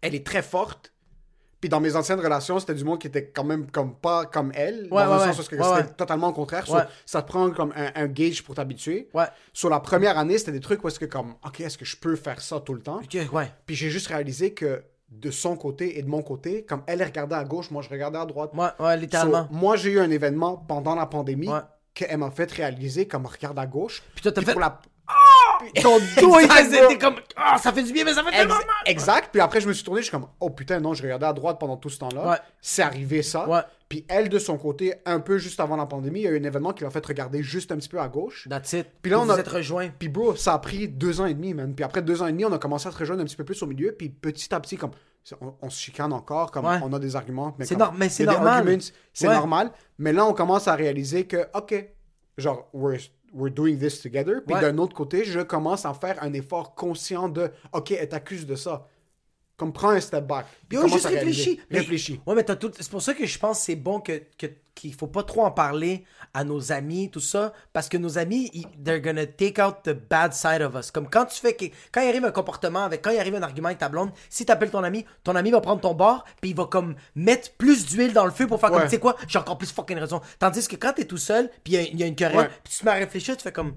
elle est très forte. Puis dans mes anciennes relations, c'était du monde qui était quand même comme pas comme elle. Ouais, dans ouais. sens où c'était totalement au contraire. So, ça te prend comme un, un gauge pour t'habituer. Ouais. Sur la première année, c'était des trucs où est-ce que comme, ok, est-ce que je peux faire ça tout le temps? Ok, ouais. Puis j'ai juste réalisé que de son côté et de mon côté, comme elle regardait à gauche, moi je regardais à droite. Ouais, ouais, littéralement. So, moi j'ai eu un événement pendant la pandémie Ouais. qu'elle m'a fait réaliser comme regarde à gauche. Puis toi, t'as fait- Ton dos, il Exact, faisait, comme, ah, ça fait du bien, mais ça fait Ex- tellement mal. exact. Puis après, je me suis tourné, je suis comme, oh putain, non, je regardais à droite pendant tout ce temps-là. Ouais. C'est arrivé ça. Ouais. Puis elle, de son côté, un peu juste avant la pandémie, il y a eu un événement qui l'a fait regarder juste un petit peu à gauche. That's it. Puis là, on a- êtes rejoints. Puis bro, ça a pris deux ans et demi, man. Puis après deux ans et demi, on a commencé à se rejoindre un petit peu plus au milieu. Puis petit à petit, comme on, on se chicane encore, comme Ouais. on a des arguments. mais C'est normal. C'est normal. Mais là, on commence à réaliser que, ok, genre, we're, we're doing this together. Puis Ouais. d'un autre côté, je commence à faire un effort conscient de, ok, elle t'accuse de ça. Comme prends un step back. Puis commence juste réfléchis. Mais- Réfléchis. Ouais, mais t'as tout. C'est pour ça que je pense que c'est bon que, que, qu'il faut pas trop en parler à nos amis, tout ça. Parce que nos amis, ils- they're gonna take out the bad side of us. Comme quand tu fais. Quand il arrive un comportement avec. Quand il arrive un argument avec ta blonde, si t'appelles ton ami, ton ami va prendre ton bord, puis il va comme mettre plus d'huile dans le feu pour faire comme, tu sais quoi, j'ai encore plus fucking raison. Tandis que quand t'es tout seul, puis il y a- il y, a une querelle, Ouais. puis tu te mets à réfléchir, tu fais comme.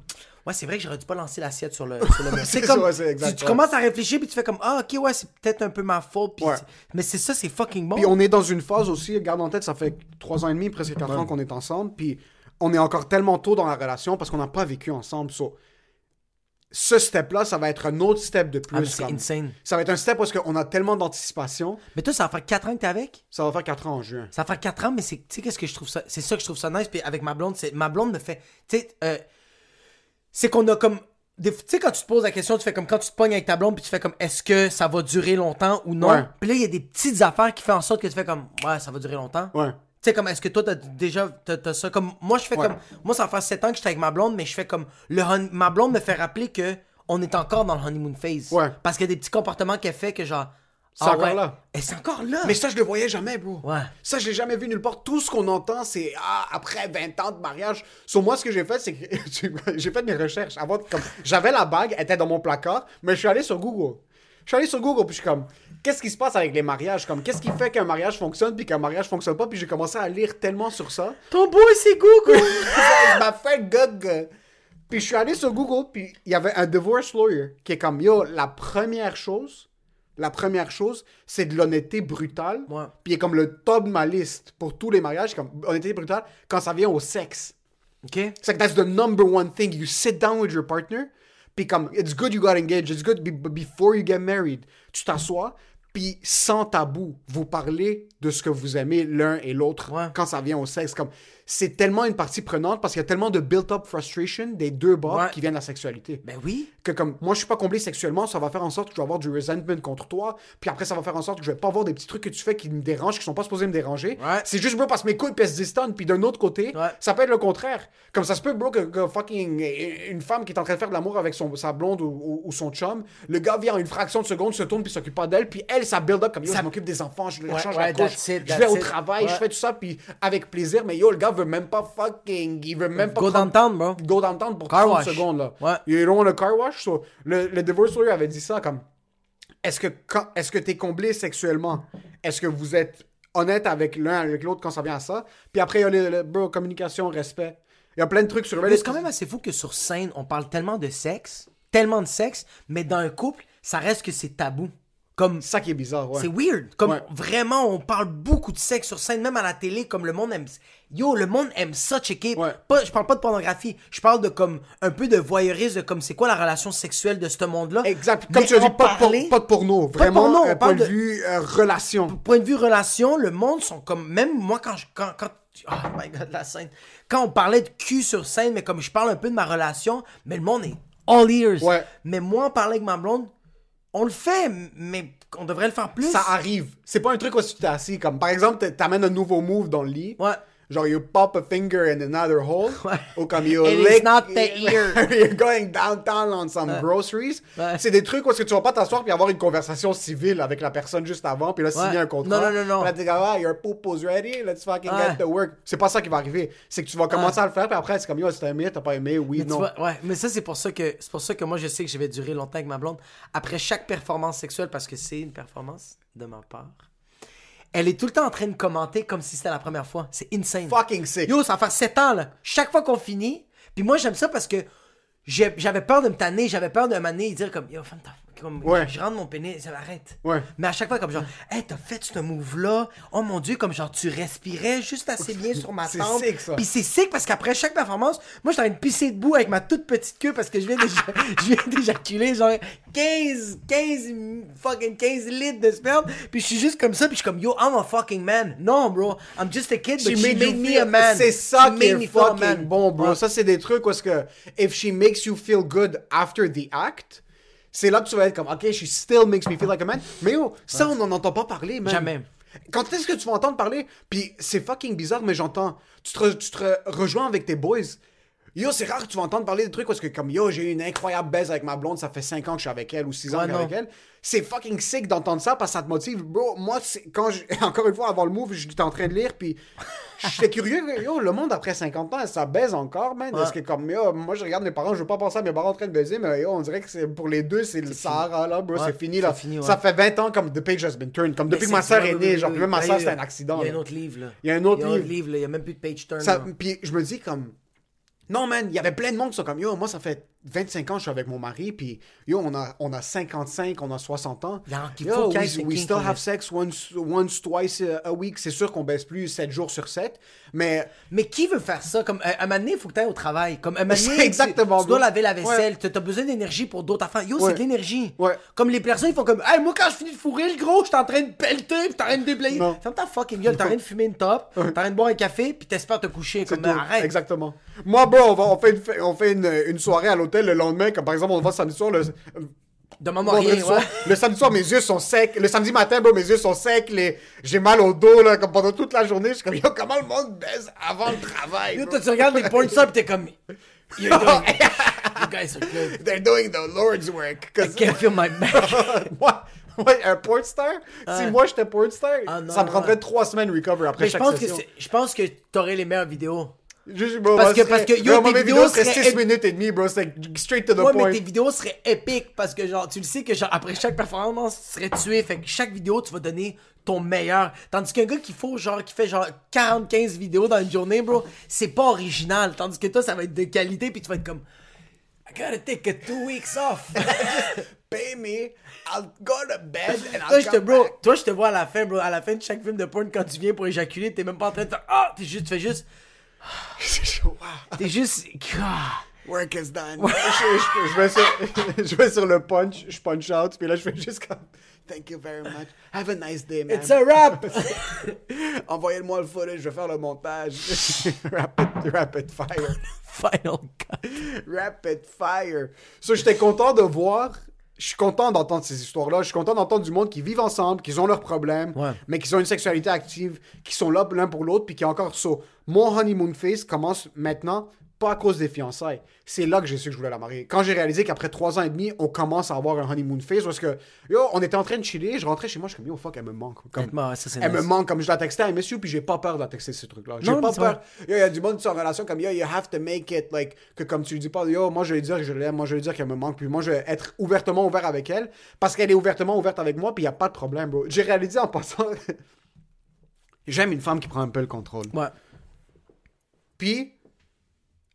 Ouais, c'est vrai que j'aurais dû pas lancer l'assiette sur le, sur le. C'est ça, comme. ouais, c'est exact, tu, tu ouais. commences à réfléchir, puis tu fais comme, ah, ok, ouais, c'est peut-être un peu ma faute. puis Ouais. c'est- Mais c'est ça, c'est fucking bon. Puis on est dans une phase aussi, garde en tête, ça fait trois ans et demi, presque quatre ans qu'on est ensemble, puis on est encore tellement tôt dans la relation parce qu'on n'a pas vécu ensemble. So, ce step-là, ça va être un autre step de Ah, plus. c'est comme- insane. Ça va être un step parce qu'on a tellement d'anticipation. Mais toi, ça va faire 4 ans que t'es avec? Ça va faire quatre ans en juin. Ça va faire 4 ans, mais c'est, tu sais, qu'est-ce que je trouve ça, c'est ça que je trouve ça nice. Puis avec ma blonde, c'est, ma blonde me fait, tu sais, euh, c'est qu'on a comme, tu sais, quand tu te poses la question, tu fais comme quand tu te pognes avec ta blonde, puis tu fais comme, est-ce que ça va durer longtemps ou non? Ouais. Puis là, il y a des petites affaires qui font en sorte que tu fais comme, ouais, ça va durer longtemps. Ouais. Tu sais, comme, est-ce que toi, t'as déjà, t'as, t'as ça? Comme, moi, je fais Ouais. comme, moi, ça faire 7 ans que j'étais avec ma blonde, mais je fais comme, le ma blonde me fait rappeler que on est encore dans le honeymoon phase. Ouais. Parce qu'il y a des petits comportements qu'elle fait que genre, C'est ah encore ouais. là. Et c'est encore là. Mais ça, je le voyais jamais, bro. Ouais. Ça, je l'ai jamais vu nulle part. Tout ce qu'on entend, c'est ah, après 20 ans de mariage. Sur moi, ce que j'ai fait, c'est que j'ai fait mes recherches. Avant, comme, j'avais la bague, elle était dans mon placard, mais je suis allé sur Google. Je suis allé sur Google, puis je suis comme, qu'est-ce qui se passe avec les mariages? Comme, qu'est-ce qui fait qu'un mariage fonctionne, puis qu'un mariage fonctionne pas? Puis j'ai commencé à lire tellement sur ça. Ton boy, c'est Google. Il m'a fait gog. Puis je suis allé sur Google, puis il y avait un divorce lawyer qui est comme, yo, la première chose, la première chose, c'est de l'honnêteté brutale. Ouais. Puis il est comme le top de ma liste pour tous les mariages, comme honnêteté brutale, quand ça vient au sexe. OK? C'est like that's the number one thing. You sit down with your partner, puis comme, it's good you got engaged, it's good be- before you get married. Tu t'assois, puis sans tabou, vous parlez de ce que vous aimez l'un et l'autre Ouais. quand ça vient au sexe. Comme, c'est tellement une partie prenante parce qu'il y a tellement de built-up frustration des deux bords Ouais. qui viennent de la sexualité. Ben oui. Que comme, moi je suis pas comblé sexuellement, ça va faire en sorte que je vais avoir du resentment contre toi, puis après ça va faire en sorte que je vais pas avoir des petits trucs que tu fais qui me dérangent, qui sont pas supposés me déranger. Ouais. C'est juste, bro, parce que mes couilles pèsent 10 tonnes, puis d'un autre côté, Ouais. ça peut être le contraire. Comme ça se peut, bro, que, que fucking une femme qui est en train de faire de l'amour avec son, sa blonde ou, ou- ou son chum, le gars vient en une fraction de seconde, se tourne puis s'occupe pas d'elle, puis elle, ça build up comme yo, Ça- je m'occupe des enfants, je change la couche, it, je vais au travail, je fais tout ça, puis avec plaisir, mais yo, le gars veut même pas fucking, il veut même pas Go prendre- downtown, bro. go downtown pour Car 30 wash. secondes là. Ouais. You don't want a car wash? So, le, le divorce lawyer avait dit ça comme est-ce que est-ce que t'es comblé sexuellement? Est-ce que vous êtes honnête avec l'un avec l'autre quand ça vient à ça? Puis après il y a le, le- bro, communication, respect. Il y a plein de trucs sur Reddit. c'est quand même assez fou que sur scène, on parle tellement de sexe, tellement de sexe, mais dans un couple, ça reste que c'est tabou. Comme ça qui est bizarre, ouais. C'est weird. Comme Ouais. vraiment, on parle beaucoup de sexe sur scène, même à la télé, comme le monde aime. Yo, le monde aime ça checker. Ouais. Pas, je parle pas de pornographie. Je parle de comme un peu de voyeurisme, de comme c'est quoi la relation sexuelle de ce monde-là? Exact. Comme Mais tu as dit, pas, de por- parler- pas de porno. Pas de Vraiment, porno, un point de de- vue euh, relation. point de vue relation, le monde sont comme même moi quand je quand quand oh my god la scène quand on parlait de cul sur scène mais comme je parle un peu de ma relation mais le monde est all ears Ouais. mais moi en parler avec ma blonde on le fait mais on devrait le faire plus Ça arrive. C'est pas un truc où tu t'es assis. Comme par exemple, t'a- t'amènes un nouveau move dans le lit. ouais Genre, you pop a finger in another hole. Ou comme you It is lick. not the ear. you're going downtown on some groceries. Ouais. C'est des trucs où est-ce que tu vas pas t'asseoir puis avoir une conversation civile avec la personne juste avant puis là signer un contrat. Non, non, non, non. Puis Là, ah, your poop was ready, let's fucking get to work. C'est pas ça qui va arriver. C'est que tu vas commencer à le faire puis après, c'est comme, yo, si t'as aimé, t'as pas aimé, oui, Mais non. vois, ouais, mais ça c'est pour ça que c'est pour ça que moi je sais que je vais durer longtemps avec ma blonde après chaque performance sexuelle parce que c'est une performance de ma part. Elle est tout le temps en train de commenter comme si c'était la première fois. C'est insane. Fucking sick. Yo, ça va faire 7 ans, là. Chaque fois qu'on finit. Puis moi, j'aime ça parce que j'avais peur de me tanner, j'avais peur de m'amener et dire comme, yo, femme, t'as- comme, Ouais. je rentre mon pénis, ça m'arrête. Ouais. Mais à chaque fois, comme genre, hey, t'as fait ce move-là? Oh mon dieu, comme genre, tu respirais juste assez bien sur ma C'est tempe. sick, ça. Puis c'est sick parce qu'après chaque performance, moi, j'étais en train de pisser debout avec ma toute petite queue parce que je viens d'éjaculer genre 15, 15, fucking 15 litres de sperme. Puis je suis juste comme ça, puis je suis comme, yo, I'm a fucking man. Non, bro, I'm just a kid, but she, made, me a man. C'est ça She qui est fucking man. bon, bro. Ouais. Ça, c'est des trucs est-ce que if she makes you feel good after the act, c'est là que tu vas être comme, ok, she still makes me feel like a man. Mais yo, ça, on n'en entend pas parler, man. Jamais. Quand est-ce que tu vas entendre parler? Puis c'est fucking bizarre, mais j'entends. Tu te, re- tu te re- rejoins avec tes boys. Yo, c'est rare que tu vas entendre parler de trucs parce que, comme yo, j'ai eu une incroyable baise avec ma blonde, ça fait 5 ans que je suis avec elle ou 6 ans Ouais, que je suis avec elle. C'est fucking sick d'entendre ça parce que ça te motive. Bro, moi, quand je, encore une fois, avant le move, j'étais en train de lire, puis j'étais curieux. Yo, le monde après 50 ans, ça baise encore, man. Est-ce que, comme, yo, moi, je regarde mes parents, je veux pas penser à mes parents en train de baiser, mais yo, on dirait que pour les deux, c'est le Sahara, là, bro, Ouais, c'est fini, là. fini. Ça fait 20 ans comme The Page Has Been Turned, comme depuis que ma soeur est née, genre, même ma soeur, c'était un accident. Il y a un autre livre, là. Il y a un autre livre. là. Il y a même plus de page turn. Puis je me dis comme non man il y avait plein de monde qui sont comme yo moi ça fait 25 ans que je suis avec mon mari puis yo on a on a 55 on a 60 ans Il y a- il Yo, faut qu'il y ait we, we still have sex once once twice a week c'est sûr qu'on baisse plus 7 jours sur 7 mais Mais qui veut faire ça? Comme, à un moment donné, il faut que tu ailles au travail. Comme, à un moment donné, exactement, Tu, tu dois laver la vaisselle. Tu as besoin d'énergie pour d'autres affaires. Yo, Ouais. c'est de l'énergie. Ouais. Comme les personnes, ils font comme, hey, moi, quand je finis de fourrer, le gros, je suis en train de pelleter, puis t'es en train de déblayer. Ferme ta fucking gueule. T'es en train de fumer une top, t'es en train de boire un café, puis t'espères te coucher. Comme, arrête. exactement moi bro on, va, on fait, une, on fait une, une soirée à l'hôtel le lendemain comme par exemple on va samedi soir le, Demande-moi Vendredi rien, soir, ouais. Le samedi soir, mes yeux sont secs. Le samedi matin, bro, mes yeux sont secs. Les... J'ai mal au dos, là, comme pendant toute la journée. Je suis comme, yo, comment le monde baise avant le travail, Yo, toi, tu regardes les porn stars, pis t'es comme, you're doing, you guys are good. They're doing the Lord's work. I can't feel my back. moi, un porn star, si moi j'étais porn star, Ah, non, ça me prendrait trois semaines recover après Mais je chaque pense que session. je pense que t'aurais les meilleures vidéos. Bro, Parce que- parce que, yo, bro, tes vidéos vidéos, seraient 6 ép- minutes et demie, bro. C'est straight to the Ouais, point. mais tes vidéos seraient épiques parce que genre tu le sais que genre après chaque performance tu serais tué fait que chaque vidéo tu vas donner ton meilleur tandis qu'un gars qui faut genre qui fait genre 40 15 vidéos dans une journée bro c'est pas original tandis que toi ça va être de qualité puis tu vas être comme I gotta take a two weeks off. Pay me, I'll go to bed and toi, I'll je te, come bro, back. toi, je te vois à la fin, bro. À la fin de chaque film de porn, quand tu viens pour éjaculer, t'es même pas en train de faire Ah! T'es juste, tu fais juste. T'es juste. Work is done. je, je- je vais sur, je vais sur le punch, je punch out, puis là je fais juste comme Thank you very much. Have a nice day, man. It's a wrap! Envoyez-moi le footage, je vais faire le montage. rapid, rapid fire. Final cut. Rapid fire. So, j'étais content de voir. Je suis content d'entendre ces histoires-là. Je suis content d'entendre du monde qui vivent ensemble, qui ont leurs problèmes, Ouais. mais qui ont une sexualité active, qui sont là l'un pour l'autre, puis qui encore ça. Mon honeymoon phase commence maintenant, pas à cause des fiançailles. C'est là que j'ai su que je voulais la marier. Quand j'ai réalisé qu'après trois ans et demi, on commence à avoir un honeymoon phase, parce que, yo, on était en train de chiller, je rentrais chez moi, je suis comme, yo, fuck, elle me manque. Comme, Honnêtement, ouais, ça, c'est elle me manque, comme je la textais, miss you, puis j'ai pas peur de la texter ces trucs-là. J'ai Non, pas mais c'est peur. Yo, il y a du monde qui sont en relation comme yo, you have to make it like que comme tu lui dis pas yo, moi je vais lui dire que je l'aime, moi je vais lui dire qu'elle me manque, puis moi je vais être ouvertement ouvert avec elle parce qu'elle est ouvertement ouverte avec moi, puis il y a pas de problème, bro. J'ai réalisé en passant j'aime une femme qui prend un peu le contrôle. Ouais. Puis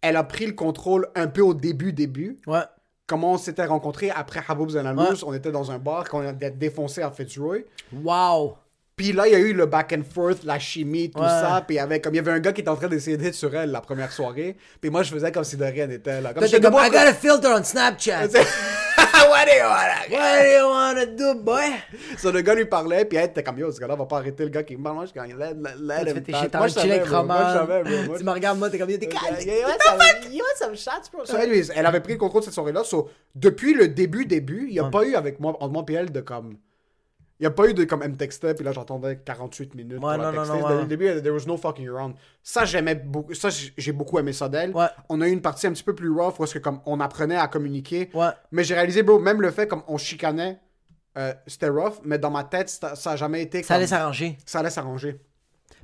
elle a pris le contrôle un peu au début début. Ouais. Comment on s'était rencontrés après Haboubs and on était dans un bar qu'on a défoncé à Fitzroy. Wow! Puis là, il y a eu le back and forth, la chimie, tout Ouais. ça. Puis il y avait comme il y avait un gars qui était en train d'essayer d'être sur elle la première soirée. Puis moi, je faisais comme si de rien n'était là. Comme comme, I got a filter on Snapchat. What do you wanna get? What do you wanna do, boy? So, le gars lui parlait, puis elle était comme yo, ce gars-là va pas arrêter le gars qui me parle. Moi, je suis comme let, let, let him talk. Moi, je savais. Moi, je savais, Tu me regardes, moi, t'es comme, t'es calme. You want some shots, bro? So, anyways, elle avait pris le contrôle de cette soirée-là. So, depuis le début, début, il n'y a pas eu avec moi, entre moi et elle, de comme. Il n'y a pas eu de comme elle me textait, puis là j'entendais 48 minutes Ouais, non, non, texter. non, Dès le début, there was no fucking around. Ça, j'aimais beaucoup. Ça, j'ai beaucoup aimé ça d'elle. Ouais. On a eu une partie un petit peu plus rough, est-ce que comme on apprenait à communiquer. Ouais. Mais j'ai réalisé, bro, même le fait comme on chicanait, euh, c'était rough, mais dans ma tête, ça ça a jamais été Ça allait s'arranger. Ça allait s'arranger.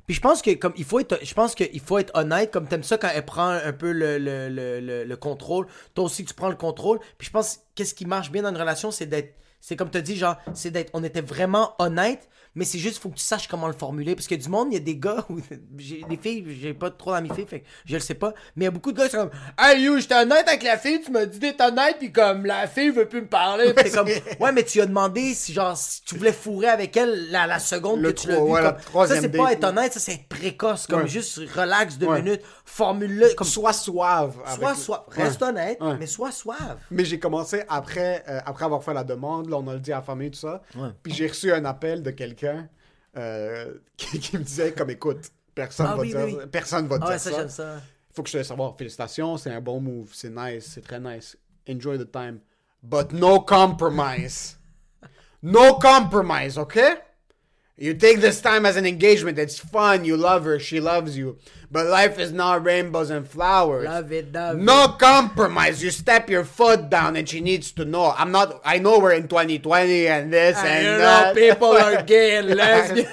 Puis je pense que comme il faut être je pense qu'il faut être honnête comme t'aimes ça quand elle prend un peu le, le, le, le, le contrôle toi aussi tu prends le contrôle puis je pense qu'est-ce qui marche bien dans une relation c'est d'être c'est comme tu dit genre c'est d'être on était vraiment honnête mais c'est juste faut que tu saches comment le formuler parce que du monde il y a des gars j'ai des filles j'ai pas trop d'amis filles fait que je le sais pas mais il y a beaucoup de gars qui sont comme hey you j'étais honnête avec la fille tu m'as dit d'être honnête puis comme la fille veut plus me parler t'es comme ouais mais tu as demandé si genre si tu voulais fourrer avec elle la, la seconde Le que tu l'as vu ouais, comme- ça c'est pas être honnête ça c'est précoce comme Ouais. juste relax deux Ouais. minutes formule-le comme Sois suave. sois Ouais. reste honnête Ouais. mais sois suave Mais j'ai commencé après, euh, après avoir fait la demande, là, on a le dit à la famille, tout ça. Ouais. Puis j'ai reçu un appel de quelqu'un euh, qui, qui me disait comme écoute, personne Ah va oui, dire, oui, oui. personne va ah dire ça ça Faut que je te laisse savoir, félicitations, c'est un bon move, c'est nice, c'est très nice. Enjoy the time. But no compromise. No compromise, okay? You take this time as an engagement. It's fun. You love her. She loves you. But life is not rainbows and flowers. love it love it. No compromise. You step your foot down, and she needs to know. I'm not. I know we're in 2020 and this And and you know that. people are gay and lesbian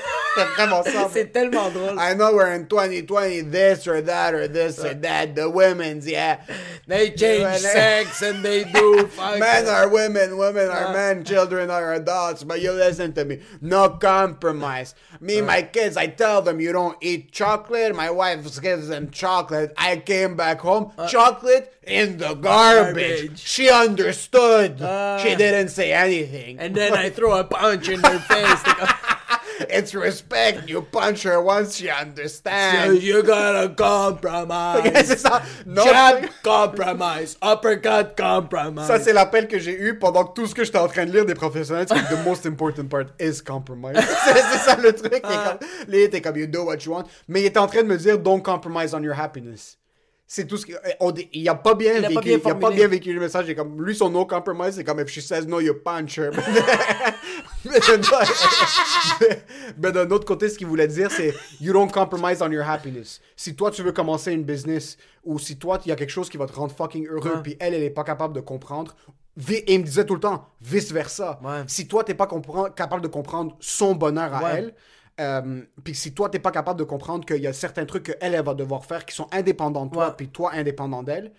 C'est tellement drôle I know we're in 2020, this or that or this or that. The women's, yeah. they change sex and they do Men are women, women are Uh. men, children are adults. But you listen to me. No compromise. Me, my kids, I tell them you don't eat chocolate. My wife gives them chocolate. I came back home, chocolate in the garbage. Garbage. She understood. Uh. she didn't say anything. and then I throw a punch in her face go, it's respect. You punch her once she "So understands. you gotta compromise c'est ça. No jab compromise uppercut compromise Ça, c'est l'appel que j'ai eu pendant tout ce que j'étais en train de lire des professionnels. The most important part is compromise. c'est ça le truc. Ah. il était comme, you do what you want. Mais il était en train de me dire, don't compromise on your happiness. C'est tout ce on dit- il a pas bien Il vécu. pas bien il a pas bien vécu le message. Comme, lui, son no compromise, c'est comme, if she says no, you punch her. mais d'un- autre côté, ce qu'il voulait dire, c'est, you don't compromise on your happiness. Si toi, tu veux commencer une business, ou si toi, il y a quelque chose qui va te rendre fucking heureux, Ouais. puis elle, elle est pas capable de comprendre, et il me disait tout le temps, vice versa. Ouais. Si toi, t'es pas capable de comprendre son bonheur à Ouais. elle, euh, puis si toi, t'es pas capable de comprendre qu'il y a certains trucs qu'elle, elle va devoir faire qui sont indépendants de toi, puis toi, indépendant d'elle,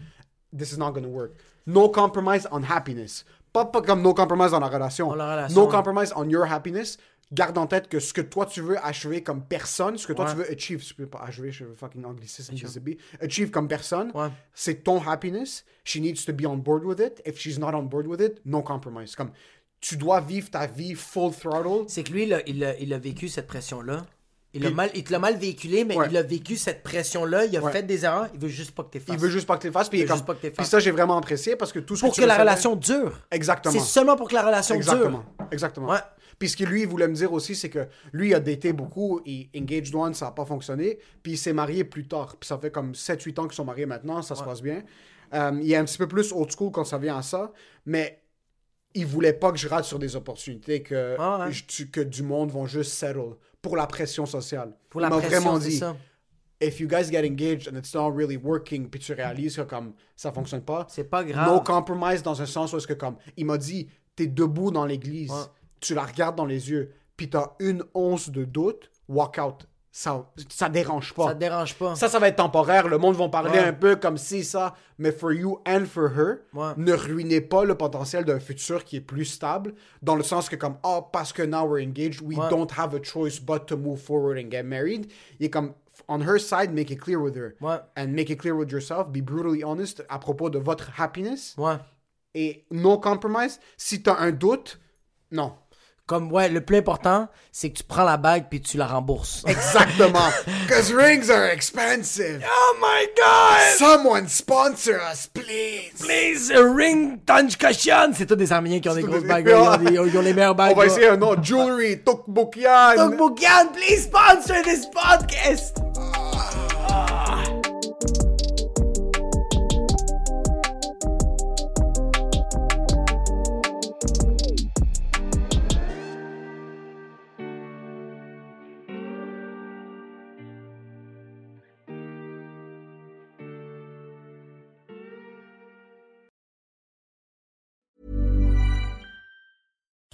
this is not gonna work. No compromise on happiness. Pas, pas comme no compromise dans la relation. Dans la relation, no ouais. compromise on your happiness. Garde en tête que ce que toi tu veux achever comme personne, ce que toi Ouais. tu veux achieve, je peux pas achever, je veux fucking anglicisme, désolé. achieve comme personne, Ouais. c'est ton happiness. She needs to be on board with it. If she's not on board with it, no compromise. Comme tu dois vivre ta vie full throttle. C'est que lui, il a, il a- il a vécu cette pression-là. Il, a Puis- mal, il te l'a mal véhiculé, mais Ouais. il a vécu cette pression-là. Il a Ouais. fait des erreurs. Il veut juste pas que t'es Il veut juste pas que le fasses. Puis, comme- juste pas que t'es puis ça, j'ai vraiment apprécié parce que tout ce Pour tu que la recevais- relation dure. Exactement. C'est seulement pour que la relation Exactement. dure. Exactement. Ouais. Puis ce que lui, il voulait me dire aussi, c'est que lui, il a daté beaucoup, et engaged one, ça n'a pas fonctionné, puis il s'est marié plus tard. Puis ça fait comme 7-8 ans qu'ils sont mariés maintenant, ça se passe bien. Euh, il est un petit peu plus old school quand ça vient à ça, mais il voulait pas que je rate sur des opportunités, que, Ah ouais. je- tu- que du monde vont juste settle pour la pression sociale. Pour il la pression, vraiment dit, ça. if you guys get engaged and it's not really working, puis tu réalises que comme ça fonctionne pas, C'est pas grave. no compromise dans un sens où est-ce que comme il m'a dit t'es debout dans l'église, Ouais. tu la regardes dans les yeux, puis t'as une once de doute, walk out. Ça, ça dérange pas. Ça te dérange pas. Ça, ça va être temporaire. Le monde va parler Ouais. un peu comme si ça. Mais for you and for her, Ouais. ne ruinez pas le potentiel d'un futur qui est plus stable. Dans le sens que, comme, oh, parce que now we're engaged, we Ouais. don't have a choice but to move forward and get married. Il est comme, on her side, make it clear with her. And make it clear with yourself. Be brutally honest à propos de votre happiness. Et no compromise. Si t'as un doute, non. Comme, ouais, le plus important, c'est que tu prends la bague puis tu la rembourses. Exactement. Because rings are expensive. oh my god! Someone sponsor us, please. Please, a ring Tanchkashan! C'est tous des Arméniens qui ont des C'est grosses des- bagues. Ils ont, des- ils ont les meilleures bagues. On va essayer un. Jewelry, Tokbokian. Tokbokian, please sponsor this podcast!